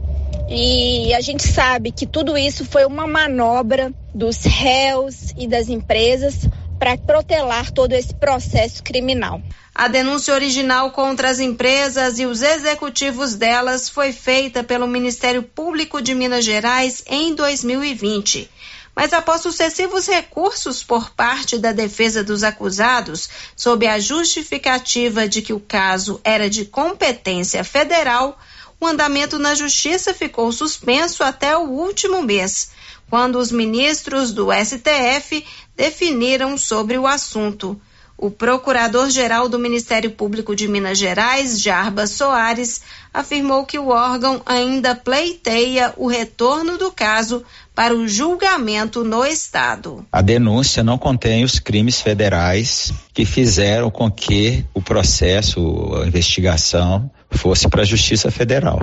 e a gente sabe que tudo isso foi uma manobra dos réus e das empresas para protelar todo esse processo criminal. A denúncia original contra as empresas e os executivos delas foi feita pelo Ministério Público de Minas Gerais em 2020. Mas após sucessivos recursos por parte da defesa dos acusados, sob a justificativa de que o caso era de competência federal, o andamento na Justiça ficou suspenso até o último mês, quando os ministros do STF definiram sobre o assunto. O procurador-geral do Ministério Público de Minas Gerais, Jarbas Soares, afirmou que o órgão ainda pleiteia o retorno do caso para o julgamento no Estado. A denúncia não contém os crimes federais que fizeram com que o processo, a investigação, fosse para a Justiça Federal.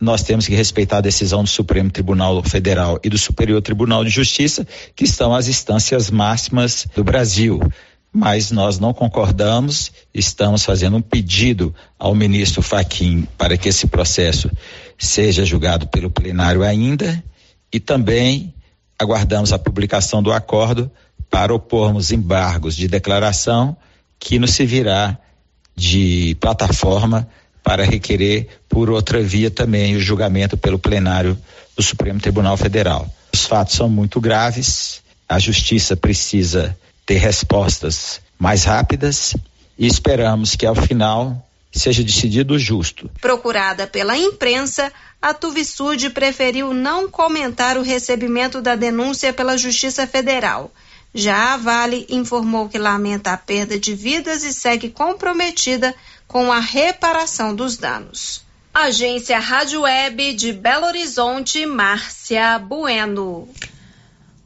Nós temos que respeitar a decisão do Supremo Tribunal Federal e do Superior Tribunal de Justiça, que estão as instâncias máximas do Brasil. Mas nós não concordamos, estamos fazendo um pedido ao ministro Faquim para que esse processo seja julgado pelo plenário ainda e também aguardamos a publicação do acordo para opormos embargos de declaração que nos servirá de plataforma para requerer por outra via também o julgamento pelo plenário do Supremo Tribunal Federal. Os fatos são muito graves, a justiça precisa ter respostas mais rápidas e esperamos que ao final seja decidido justo. Procurada pela imprensa, a Tuvisud preferiu não comentar o recebimento da denúncia pela Justiça Federal. Já a Vale informou que lamenta a perda de vidas e segue comprometida com a reparação dos danos. Agência Rádio Web de Belo Horizonte, Márcia Bueno.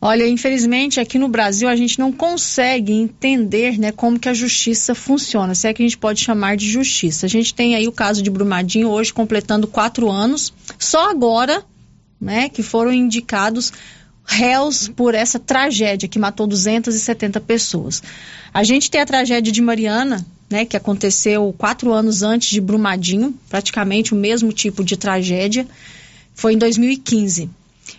Olha, infelizmente aqui no Brasil a gente não consegue entender né, como que a justiça funciona, se é que a gente pode chamar de justiça. A gente tem aí o caso de Brumadinho hoje completando quatro anos, só agora né, que foram indicados réus por essa tragédia que matou 270 pessoas. A gente tem a tragédia de Mariana, né, que aconteceu quatro anos antes de Brumadinho, praticamente o mesmo tipo de tragédia, foi em 2015.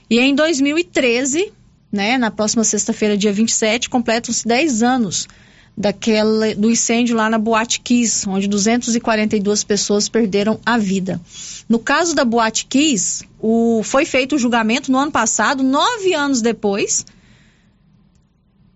E em 2013 né? Na próxima sexta-feira, dia 27, completam-se 10 anos daquela, do incêndio lá na Boate Kiss, onde 242 pessoas perderam a vida. No caso da Boate Kiss, o, foi feito o julgamento no ano passado, nove anos depois.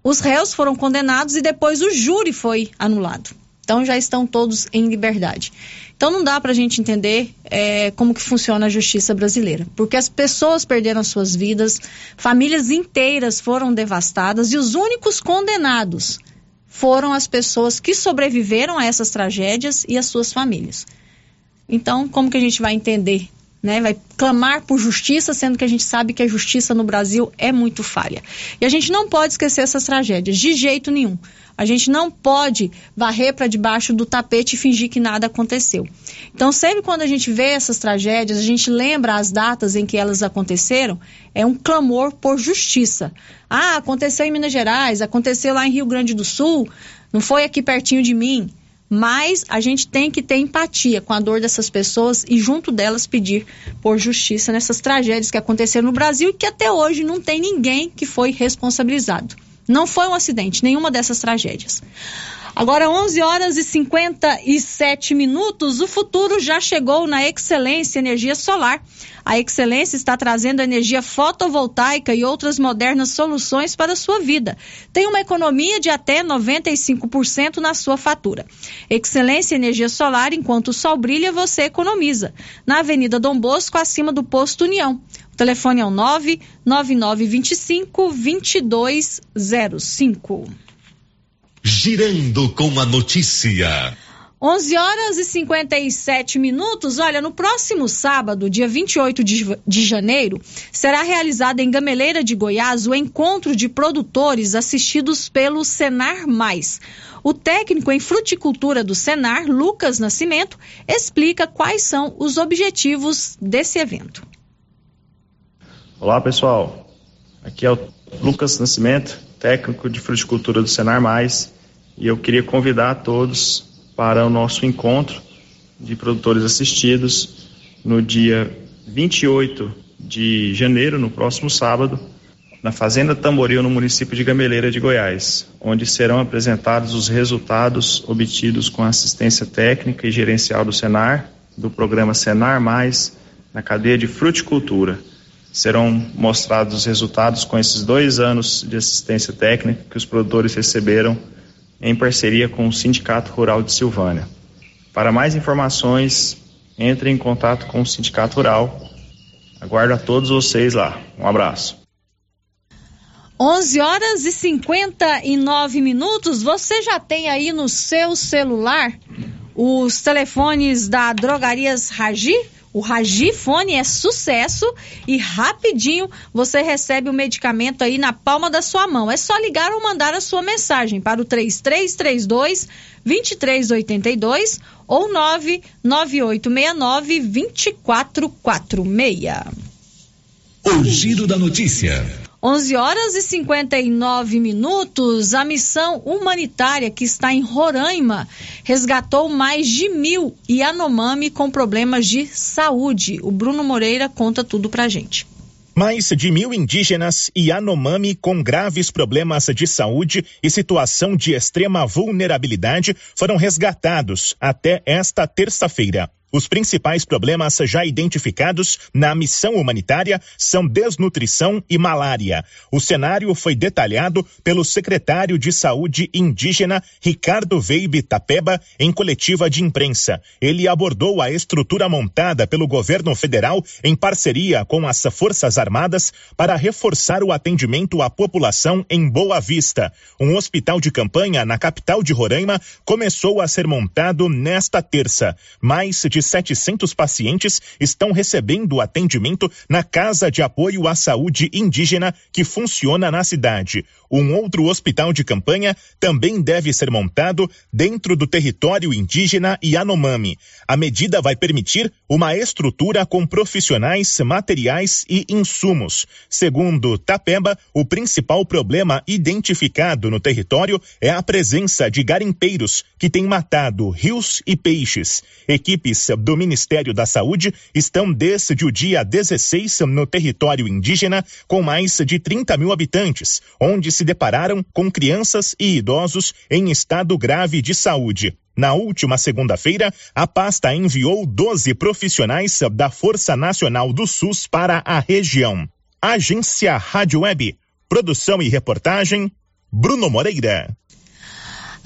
Os réus foram condenados e depois o júri foi anulado. Então já estão todos em liberdade. Então não dá para a gente entender é, como que funciona a justiça brasileira, porque as pessoas perderam suas vidas, famílias inteiras foram devastadas e os únicos condenados foram as pessoas que sobreviveram a essas tragédias e as suas famílias. Então, como que a gente vai entender né, vai clamar por justiça, sendo que a gente sabe que a justiça no Brasil é muito falha. E a gente não pode esquecer essas tragédias, de jeito nenhum. A gente não pode varrer para debaixo do tapete e fingir que nada aconteceu. Então, sempre quando a gente vê essas tragédias, a gente lembra as datas em que elas aconteceram, é um clamor por justiça. Ah, aconteceu em Minas Gerais, aconteceu lá em Rio Grande do Sul, não foi aqui pertinho de mim. Mas a gente tem que ter empatia com a dor dessas pessoas e junto delas pedir por justiça nessas tragédias que aconteceram no Brasil e que até hoje não tem ninguém que foi responsabilizado. Não foi um acidente, nenhuma dessas tragédias. Agora, 11 horas e 57 minutos, o futuro já chegou na Excelência Energia Solar. A Excelência está trazendo energia fotovoltaica e outras modernas soluções para a sua vida. Tem uma economia de até 95% na sua fatura. Excelência Energia Solar, enquanto o sol brilha, você economiza. Na Avenida Dom Bosco, acima do Posto União. O telefone é o 99925 2205. Girando com a notícia. 11 horas e 57 minutos. Olha, no próximo sábado, dia 28 de, de janeiro, será realizado em Gameleira de Goiás o encontro de produtores assistidos pelo Senar Mais. O técnico em fruticultura do Senar, Lucas Nascimento, explica quais são os objetivos desse evento. Olá pessoal, aqui é o Lucas Nascimento, técnico de fruticultura do Senar Mais, e eu queria convidar a todos para o nosso encontro de produtores assistidos no dia 28 de janeiro, no próximo sábado, na Fazenda Tamboril, no município de Gameleira de Goiás, onde serão apresentados os resultados obtidos com assistência técnica e gerencial do Senar, do programa Senar Mais, na cadeia de fruticultura. Serão mostrados os resultados com esses dois anos de assistência técnica que os produtores receberam em parceria com o Sindicato Rural de Silvânia. Para mais informações, entre em contato com o Sindicato Rural. Aguardo a todos vocês lá. Um abraço. 11 horas e 59 minutos. Você já tem aí no seu celular os telefones da Drogarias Ragi? O Ragifone é sucesso e rapidinho você recebe o medicamento aí na palma da sua mão. É só ligar ou mandar a sua mensagem para o 3332 2382 ou 99869 2446. O giro da notícia. 11 horas e 59 minutos. A missão humanitária que está em Roraima resgatou mais de mil Yanomami com problemas de saúde. O Bruno Moreira conta tudo pra gente. Mais de mil indígenas e Yanomami com graves problemas de saúde e situação de extrema vulnerabilidade foram resgatados até esta terça-feira. Os principais problemas já identificados na missão humanitária são desnutrição e malária. O cenário foi detalhado pelo secretário de Saúde indígena Ricardo Veibe Tapeba em coletiva de imprensa. Ele abordou a estrutura montada pelo governo federal em parceria com as Forças Armadas para reforçar o atendimento à população em Boa Vista. Um hospital de campanha na capital de Roraima começou a ser montado nesta terça. Mais de 700 pacientes estão recebendo atendimento na Casa de Apoio à Saúde Indígena que funciona na cidade. Um outro hospital de campanha também deve ser montado dentro do território indígena Yanomami. A medida vai permitir uma estrutura com profissionais, materiais e insumos. Segundo Tapeba, o principal problema identificado no território é a presença de garimpeiros que têm matado rios e peixes. Equipes do Ministério da Saúde estão desde o dia 16 no território indígena, com mais de 30 mil habitantes, onde se depararam com crianças e idosos em estado grave de saúde. Na última segunda-feira, a pasta enviou 12 profissionais da Força Nacional do SUS para a região. Agência Rádio Web. Produção e reportagem, Bruno Moreira.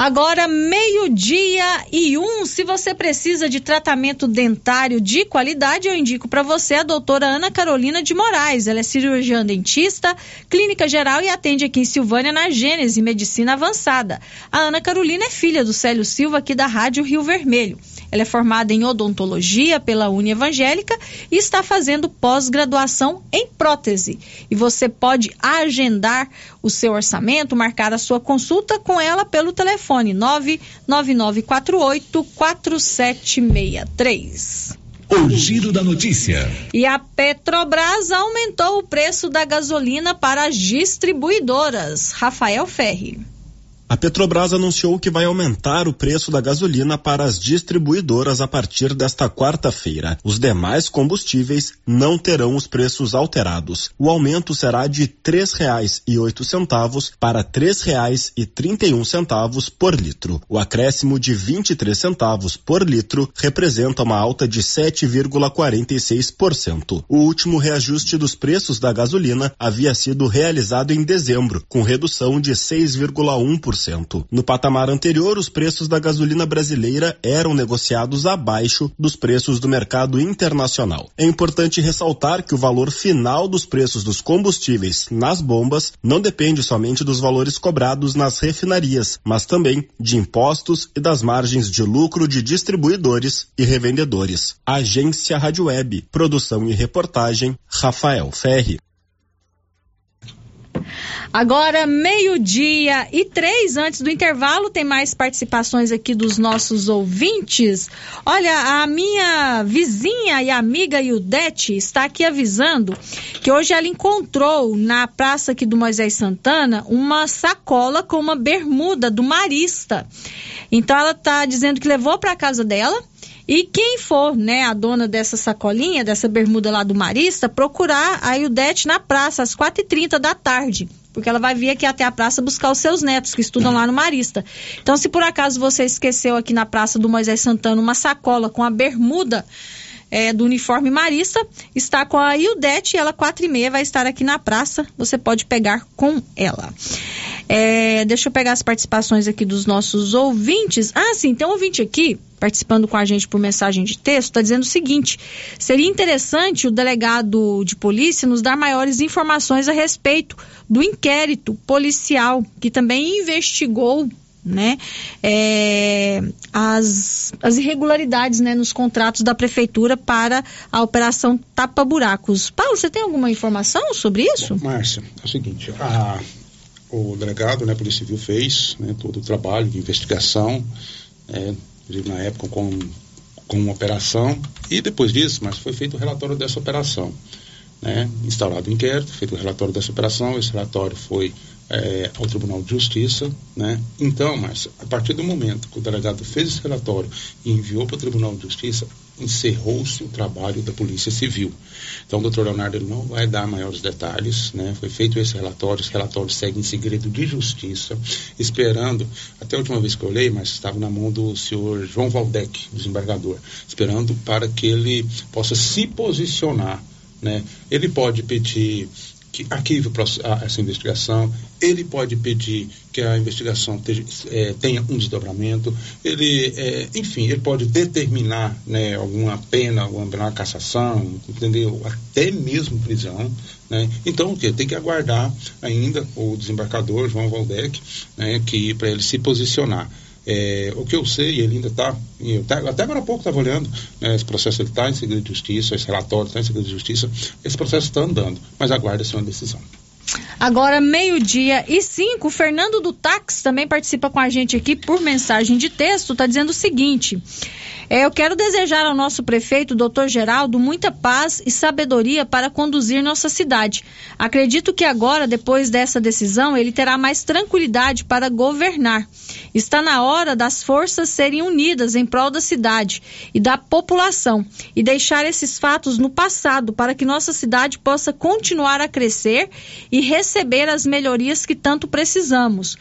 Agora, meio-dia e um. Se você precisa de tratamento dentário de qualidade, eu indico para você a doutora Ana Carolina de Moraes. Ela é cirurgiã dentista, clínica geral e atende aqui em Silvânia na Gênese Medicina Avançada. A Ana Carolina é filha do Célio Silva, aqui da Rádio Rio Vermelho. Ela é formada em odontologia pela Uni Evangélica e está fazendo pós-graduação em prótese. E você pode agendar o seu orçamento, marcar a sua consulta com ela pelo telefone 99948 4763. O giro da notícia. E a Petrobras aumentou o preço da gasolina para as distribuidoras. Rafael Ferri. A Petrobras anunciou que vai aumentar o preço da gasolina para as distribuidoras a partir desta quarta-feira. Os demais combustíveis não terão os preços alterados. O aumento será de R$ 3,08 para R$ 3,31 por litro. O acréscimo de 23 centavos por litro representa uma alta de 7,46%. O último reajuste dos preços da gasolina havia sido realizado em dezembro, com redução de 6,1%. No patamar anterior, os preços da gasolina brasileira eram negociados abaixo dos preços do mercado internacional. É importante ressaltar que o valor final dos preços dos combustíveis nas bombas não depende somente dos valores cobrados nas refinarias, mas também de impostos e das margens de lucro de distribuidores e revendedores. Agência Rádio Web, produção e reportagem, Rafael Ferri. Agora, meio-dia e três, antes do intervalo, tem mais participações aqui dos nossos ouvintes. Olha, a minha vizinha e amiga Ildete está aqui avisando que hoje ela encontrou na praça aqui do Moisés Santana uma sacola com uma bermuda do Marista. Então, ela está dizendo que levou para casa dela. E quem for, né, a dona dessa sacolinha, dessa bermuda lá do Marista, procurar a Ildete na praça às 4h30 da tarde porque ela vai vir aqui até a praça buscar os seus netos que estudam lá no Marista. Então, se por acaso você esqueceu aqui na praça do Moisés Santana uma sacola com a bermuda é, do uniforme Marista, está com a Ildete ela quatro e meia vai estar aqui na praça. Você pode pegar com ela. É, deixa eu pegar as participações aqui dos nossos ouvintes. Ah, sim, tem um ouvinte aqui participando com a gente por mensagem de texto, está dizendo o seguinte: seria interessante o delegado de polícia nos dar maiores informações a respeito do inquérito policial que também investigou né, é, as, as irregularidades né, nos contratos da prefeitura para a operação Tapa Buracos. Paulo, você tem alguma informação sobre isso? Bom, Márcia, é o seguinte, a, o delegado, né, Polícia Civil fez né, todo o trabalho de investigação, é, na época com, com uma operação, e depois disso, mas foi feito o relatório dessa operação. Né, instaurado o inquérito, feito o relatório dessa operação, esse relatório foi é, ao Tribunal de Justiça, né? Então, mas a partir do momento que o delegado fez esse relatório e enviou para o Tribunal de Justiça, encerrou-se o trabalho da Polícia Civil. Então, o doutor Leonardo não vai dar maiores detalhes, né? Foi feito esse relatório, esse relatório segue em segredo de justiça, esperando, até a última vez que eu olhei, mas estava na mão do senhor João Valdec, desembargador, esperando para que ele possa se posicionar, né? Ele pode pedir que arquive essa investigação, ele pode pedir que a investigação é, tenha um desdobramento, ele, é, enfim, ele pode determinar né, alguma pena, alguma cassação, entendeu? Até mesmo prisão. Né? Então, o que? Tem que aguardar ainda o desembarcador João Valdec, né, que para ele se posicionar. É, o que eu sei, ele ainda está, até agora há pouco estava olhando, né, esse processo está em segredo de justiça, esse relatório está em segredo de justiça, esse processo está andando, mas aguarda-se uma decisão. Agora, meio-dia e cinco, Fernando do Tax também participa com a gente aqui por mensagem de texto, está dizendo o seguinte. É, eu quero desejar ao nosso prefeito, doutor Geraldo, muita paz e sabedoria para conduzir nossa cidade. Acredito que agora, depois dessa decisão, ele terá mais tranquilidade para governar. Está na hora das forças serem unidas em prol da cidade e da população e deixar esses fatos no passado para que nossa cidade possa continuar a crescer e receber as melhorias que tanto precisamos.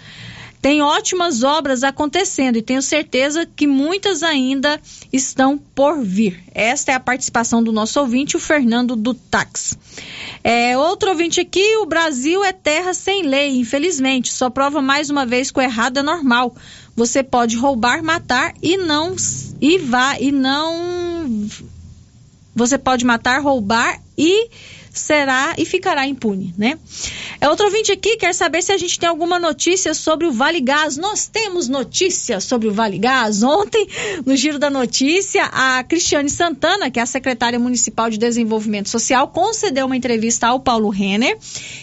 Tem ótimas obras acontecendo e tenho certeza que muitas ainda estão por vir. Esta é a participação do nosso ouvinte, o Fernando do Tax. É, outro ouvinte aqui, o Brasil é terra sem lei, infelizmente. Só prova mais uma vez que o errado é normal. Você pode roubar, matar e não e vá e não você pode matar, roubar e será e ficará impune, né? É outro ouvinte aqui quer saber se a gente tem alguma notícia sobre o Vale Gás. Nós temos notícia sobre o Vale Gás. Ontem, no Giro da Notícia, a Cristiane Santana, que é a secretária municipal de Desenvolvimento Social, concedeu uma entrevista ao Paulo Renner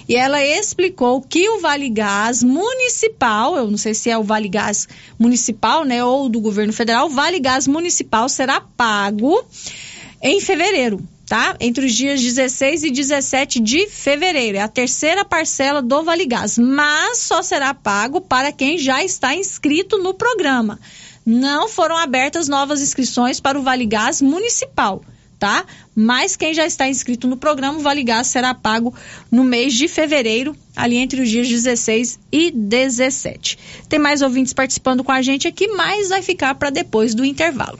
e ela explicou que o Vale Gás municipal, eu não sei se é o Vale Gás municipal, né, ou do governo federal, o Vale Gás municipal será pago em fevereiro tá? Entre os dias 16 e 17 de fevereiro. É a terceira parcela do Vale Gás, mas só será pago para quem já está inscrito no programa. Não foram abertas novas inscrições para o Vale Gás municipal, tá? Mas quem já está inscrito no programa, o Vale Gás será pago no mês de fevereiro, ali entre os dias 16 e 17. Tem mais ouvintes participando com a gente aqui, mas vai ficar para depois do intervalo.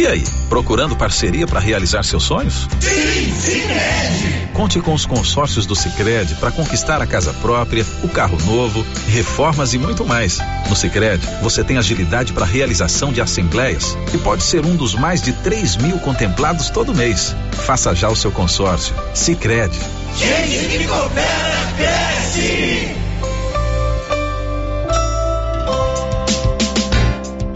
E aí, procurando parceria para realizar seus sonhos? Sim, sim, Conte com os consórcios do Sicredi para conquistar a casa própria, o carro novo, reformas e muito mais. No Sicredi, você tem agilidade para realização de assembleias e pode ser um dos mais de 3 mil contemplados todo mês. Faça já o seu consórcio. Sicredi. Gente que coopera, cresce!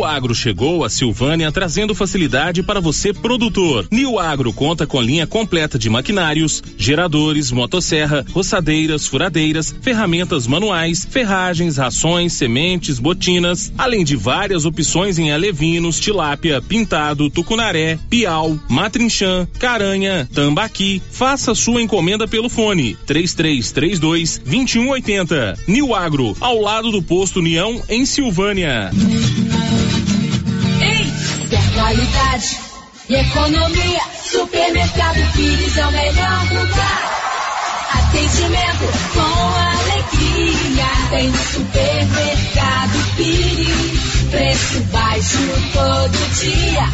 New Agro chegou a Silvânia trazendo facilidade para você produtor. New Agro conta com linha completa de maquinários, geradores, motosserra, roçadeiras, furadeiras, ferramentas manuais, ferragens, rações, sementes, botinas, além de várias opções em alevinos, tilápia, pintado, tucunaré, piau, matrinchã, caranha, tambaqui. Faça sua encomenda pelo fone 3332 2180. New Agro, ao lado do posto União em Silvânia. Qualidade e economia? Supermercado Pires é o melhor lugar. Atendimento com alegria. Tem Supermercado Pires. Preço baixo todo dia.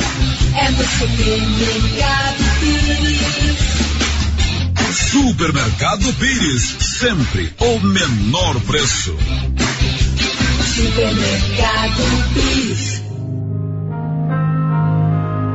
É no Supermercado Pires. Supermercado Pires, sempre o menor preço. Supermercado Pires.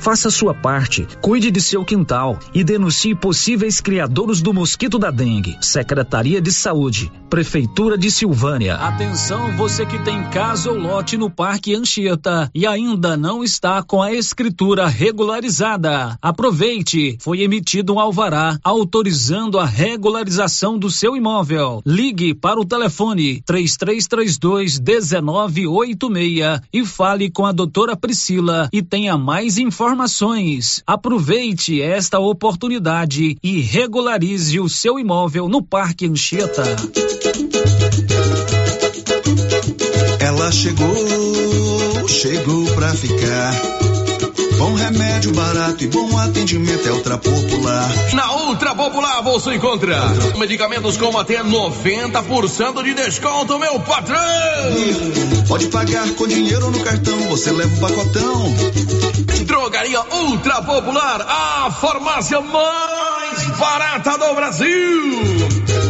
faça sua parte, cuide de seu quintal e denuncie possíveis criadouros do mosquito da dengue. Secretaria de Saúde, Prefeitura de Silvânia. Atenção, você que tem casa ou lote no Parque Anchieta e ainda não está com a escritura regularizada. Aproveite, foi emitido um alvará autorizando a regularização do seu imóvel. Ligue para o telefone 3332 1986 e fale com a doutora Priscila e tenha mais informações. Aproveite esta oportunidade e regularize o seu imóvel no Parque Anchieta. Ela chegou, chegou pra ficar. Bom remédio barato e bom atendimento é Ultra Popular. Na Ultra Popular você encontra medicamentos com até 90% de desconto, meu patrão! Pode pagar com dinheiro ou no cartão, você leva o pacotão. Drogaria Ultra Popular, a farmácia mais barata do Brasil!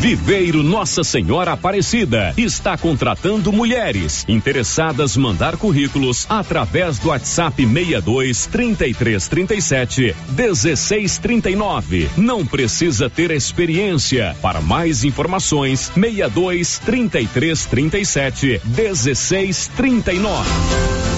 Viveiro Nossa Senhora Aparecida está contratando mulheres interessadas mandar currículos através do WhatsApp 62 33 37 16 39. Não precisa ter experiência. Para mais informações, 62 33 37 16 39.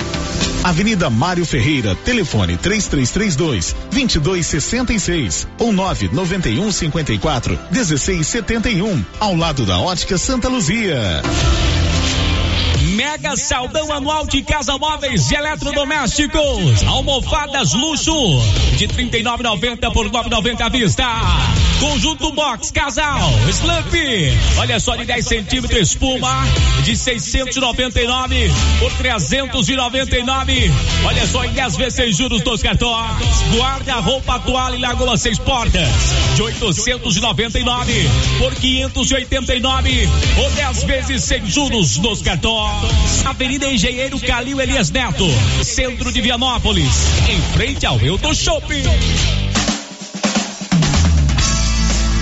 Avenida Mário Ferreira, telefone 3332 2266 ou 991 54 1671, ao lado da Ótica Santa Luzia. Mega Saldão Anual de Casa Móveis e Eletrodomésticos. Almofadas luxo de 39,90 por 9,90 à vista. Conjunto Box Casal Slump. Olha só de 10 centímetros espuma de 699 por 399. Olha só em 10 vezes sem juros dos cartões. Guarda-roupa toalha e lagoa seis portas de 899 por 589 ou 10 vezes sem juros nos cartões. Avenida Engenheiro Calil Elias Neto, centro de Vianópolis, em frente ao Euto Shopping.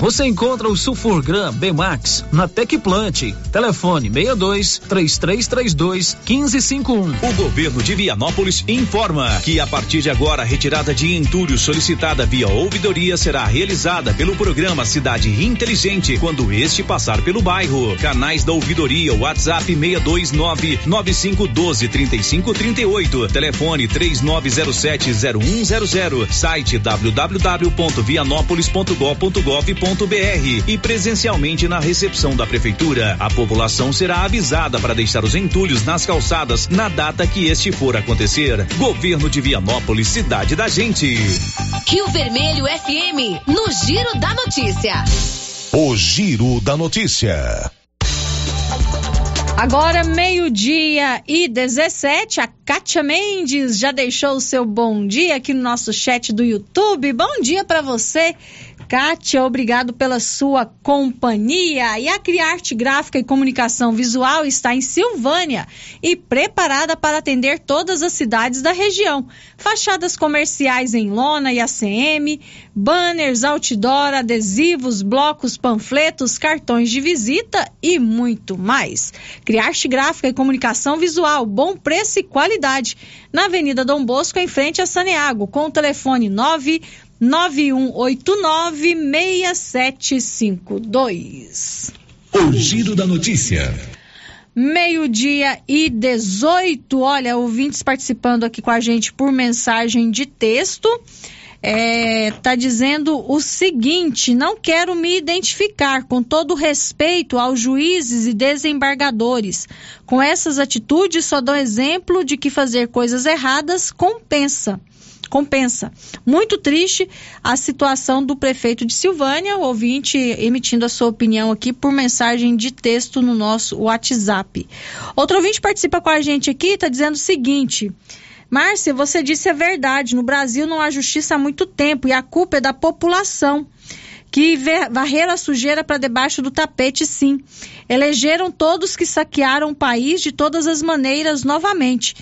Você encontra o Sulfurgram B-Max na Tecplant. Telefone 62 3332 1551. O governo de Vianópolis informa que a partir de agora a retirada de entulho solicitada via ouvidoria será realizada pelo programa Cidade Inteligente quando este passar pelo bairro. Canais da ouvidoria WhatsApp 629 9512 3538. Telefone 3907 0100. Site www.vianópolis.gov.br e presencialmente na recepção da prefeitura. A população será avisada para deixar os entulhos nas calçadas na data que este for acontecer. Governo de Vianópolis, cidade da gente. Rio Vermelho FM, no Giro da Notícia. O Giro da Notícia. Agora, meio-dia e 17, a Kátia Mendes já deixou o seu bom dia aqui no nosso chat do YouTube. Bom dia para você. Kátia, obrigado pela sua companhia. E a Criarte Gráfica e Comunicação Visual está em Silvânia e preparada para atender todas as cidades da região. Fachadas comerciais em lona e ACM, banners, outdoor, adesivos, blocos, panfletos, cartões de visita e muito mais. Criarte Gráfica e Comunicação Visual, bom preço e qualidade. Na Avenida Dom Bosco, em frente a Saneago, com o telefone 9 9189-6752. O Giro da Notícia. Meio-dia e 18. Olha, ouvintes participando aqui com a gente por mensagem de texto. É, tá dizendo o seguinte: não quero me identificar, com todo respeito aos juízes e desembargadores. Com essas atitudes, só dou exemplo de que fazer coisas erradas compensa compensa. Muito triste a situação do prefeito de Silvânia, o ouvinte emitindo a sua opinião aqui por mensagem de texto no nosso WhatsApp. Outro ouvinte participa com a gente aqui, está dizendo o seguinte. Márcia, você disse a verdade. No Brasil não há justiça há muito tempo e a culpa é da população que varreram a sujeira para debaixo do tapete, sim. Elegeram todos que saquearam o país de todas as maneiras novamente.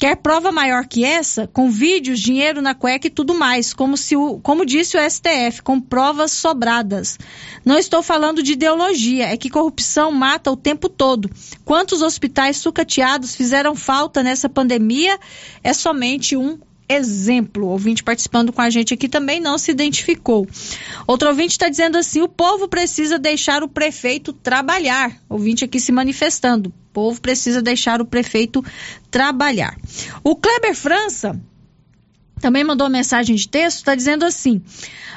Quer prova maior que essa? Com vídeos, dinheiro na cueca e tudo mais, como, se o, como disse o STF, com provas sobradas. Não estou falando de ideologia, é que corrupção mata o tempo todo. Quantos hospitais sucateados fizeram falta nessa pandemia? É somente um exemplo. Ouvinte participando com a gente aqui também não se identificou. Outro ouvinte está dizendo assim: o povo precisa deixar o prefeito trabalhar. Ouvinte aqui se manifestando. O povo precisa deixar o prefeito trabalhar. O Kleber França também mandou mensagem de texto, está dizendo assim: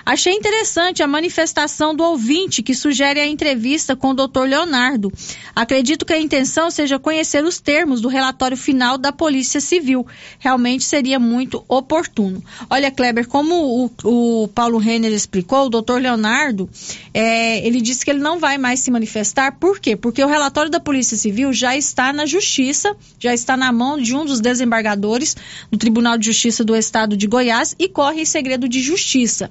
Achei interessante a manifestação do ouvinte que sugere a entrevista com o Dr. Leonardo. Acredito que a intenção seja conhecer os termos do relatório final da Polícia Civil. Realmente seria muito oportuno. Olha, Kleber, como o, o Paulo Renner explicou, o Dr. Leonardo, é, ele disse que ele não vai mais se manifestar. Por quê? Porque o relatório da Polícia Civil já está na Justiça, já está na mão de um dos desembargadores do Tribunal de Justiça do Estado de Goiás e corre em segredo de justiça.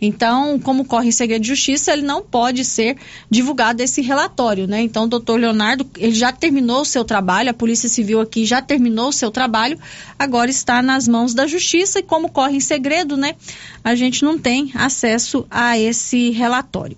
Então, como corre em segredo de justiça, ele não pode ser divulgado esse relatório, né? Então, o doutor Leonardo, ele já terminou o seu trabalho, a Polícia Civil aqui já terminou o seu trabalho, agora está nas mãos da justiça e como corre em segredo, né? A gente não tem acesso a esse relatório.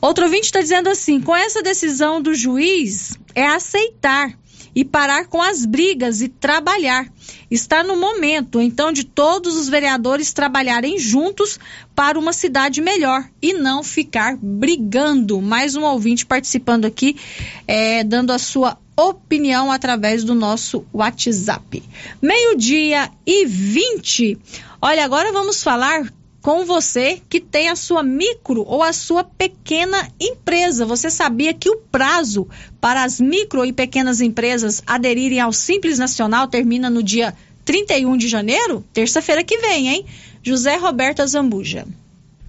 Outro ouvinte está dizendo assim: com essa decisão do juiz, é aceitar e parar com as brigas e trabalhar. Está no momento, então, de todos os vereadores trabalharem juntos para uma cidade melhor e não ficar brigando. Mais um ouvinte participando aqui, é, dando a sua opinião através do nosso WhatsApp. Meio-dia e 20. Olha, agora vamos falar com você que tem a sua micro ou a sua pequena empresa. Você sabia que o prazo para as micro e pequenas empresas aderirem ao Simples Nacional termina no dia 31 de janeiro? Terça-feira que vem, hein? José Roberto Zambuja.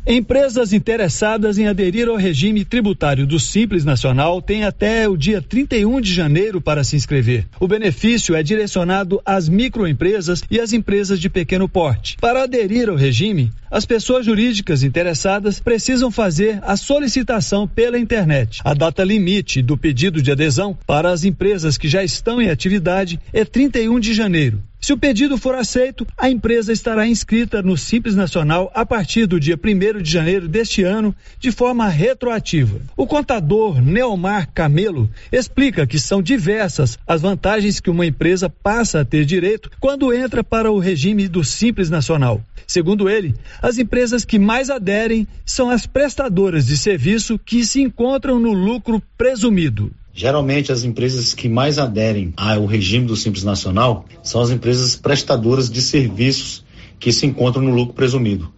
Empresas interessadas em aderir ao regime tributário do Simples Nacional têm até o dia 31 de janeiro para se inscrever. O benefício é direcionado às microempresas e às empresas de pequeno porte. Para aderir ao regime, as pessoas jurídicas interessadas precisam fazer a solicitação pela internet. A data limite do pedido de adesão para as empresas que já estão em atividade é 31 de janeiro. Se o pedido for aceito, a empresa estará inscrita no Simples Nacional a partir do dia 1 de janeiro deste ano, de forma retroativa. O contador Neomar Camelo explica que são diversas as vantagens que uma empresa passa a ter direito quando entra para o regime do Simples Nacional. Segundo ele, as empresas que mais aderem são as prestadoras de serviço que se encontram no lucro presumido. Geralmente, as empresas que mais aderem ao regime do Simples Nacional são as empresas prestadoras de serviços que se encontram no lucro presumido.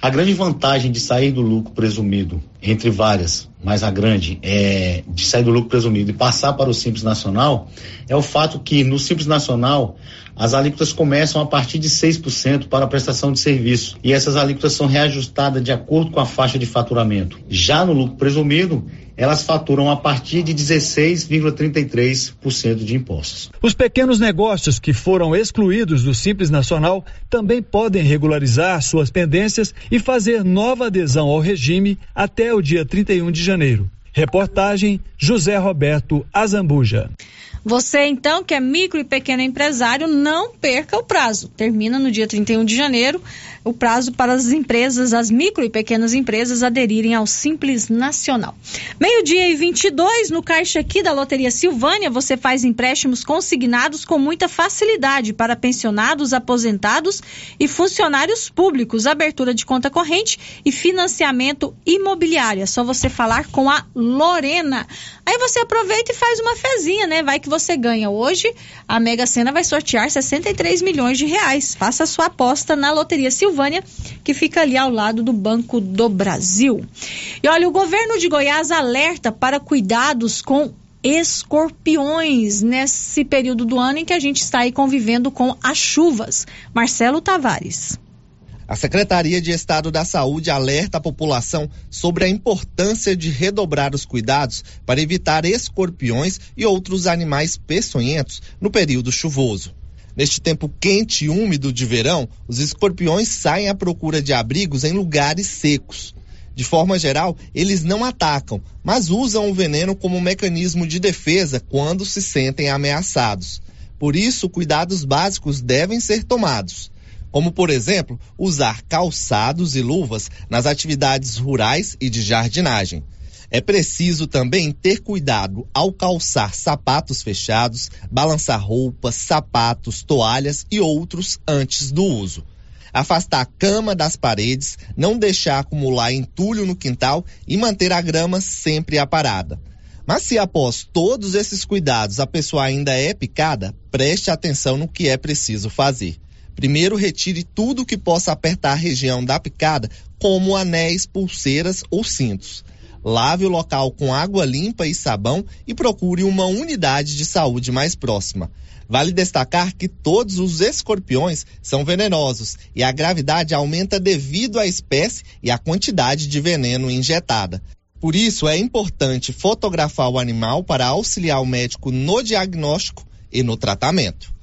A grande vantagem de sair do lucro presumido, entre várias, mas a grande é de sair do lucro presumido e passar para o Simples Nacional, é o fato que no Simples Nacional as alíquotas começam a partir de 6% para a prestação de serviço e essas alíquotas são reajustadas de acordo com a faixa de faturamento. Já no lucro presumido, elas faturam a partir de 16,33% de impostos. Os pequenos negócios que foram excluídos do Simples Nacional também podem regularizar suas pendências e fazer nova adesão ao regime até o dia 31 de janeiro. Reportagem José Roberto Azambuja. Você, então, que é micro e pequeno empresário, não perca o prazo. Termina no dia 31 de janeiro o prazo para as empresas, as micro e pequenas empresas, aderirem ao Simples Nacional. Meio-dia e 22, no caixa aqui da Loteria Silvânia, você faz empréstimos consignados com muita facilidade para pensionados, aposentados e funcionários públicos, abertura de conta corrente e financiamento imobiliário. É só você falar com a Lorena. Aí você aproveita e faz uma fezinha, né? Vai que você ganha. Hoje, a Mega Sena vai sortear 63 milhões de reais. Faça a sua aposta na Loteria Silvânia, que fica ali ao lado do Banco do Brasil. E olha, o governo de Goiás alerta para cuidados com escorpiões nesse período do ano em que a gente está aí convivendo com as chuvas. Marcelo Tavares. A Secretaria de Estado da Saúde alerta a população sobre a importância de redobrar os cuidados para evitar escorpiões e outros animais peçonhentos no período chuvoso. Neste tempo quente e úmido de verão, os escorpiões saem à procura de abrigos em lugares secos. De forma geral, eles não atacam, mas usam o veneno como mecanismo de defesa quando se sentem ameaçados. Por isso, cuidados básicos devem ser tomados, como, por exemplo, usar calçados e luvas nas atividades rurais e de jardinagem. É preciso também ter cuidado ao calçar sapatos fechados, balançar roupas, sapatos, toalhas e outros antes do uso. Afastar a cama das paredes, não deixar acumular entulho no quintal e manter a grama sempre aparada. Mas se após todos esses cuidados a pessoa ainda é picada, preste atenção no que é preciso fazer. Primeiro, retire tudo que possa apertar a região da picada, como anéis, pulseiras ou cintos. Lave o local com água limpa e sabão e procure uma unidade de saúde mais próxima. Vale destacar que todos os escorpiões são venenosos e a gravidade aumenta devido à espécie e à quantidade de veneno injetada. Por isso, é importante fotografar o animal para auxiliar o médico no diagnóstico e no tratamento.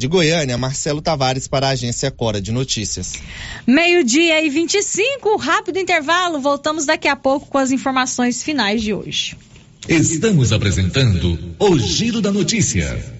De Goiânia, Marcelo Tavares para a agência Cora de Notícias. Meio-dia e 25, rápido intervalo. Voltamos daqui a pouco com as informações finais de hoje. Estamos apresentando o Giro da Notícia.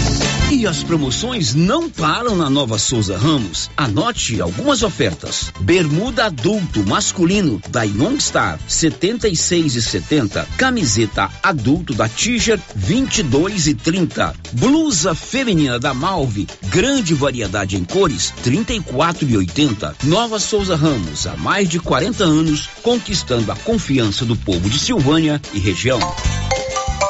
E as promoções não param na Nova Souza Ramos. Anote algumas ofertas. Bermuda adulto masculino da Youngstar 76 e 70. Camiseta adulto da Tiger 22 e 30. Blusa feminina da Malve, grande variedade em cores 34 e 80. Nova Souza Ramos, há mais de 40 anos, conquistando a confiança do povo de Silvânia e região.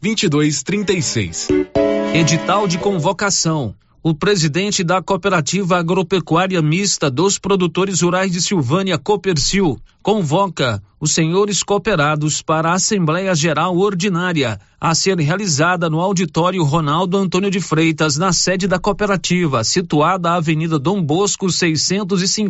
2236. Edital de convocação. O presidente da Cooperativa Agropecuária Mista dos Produtores Rurais de Silvânia, Copercil, convoca os senhores cooperados para a Assembleia Geral Ordinária a ser realizada no auditório Ronaldo Antônio de Freitas, na sede da cooperativa, situada na Avenida Dom Bosco 650.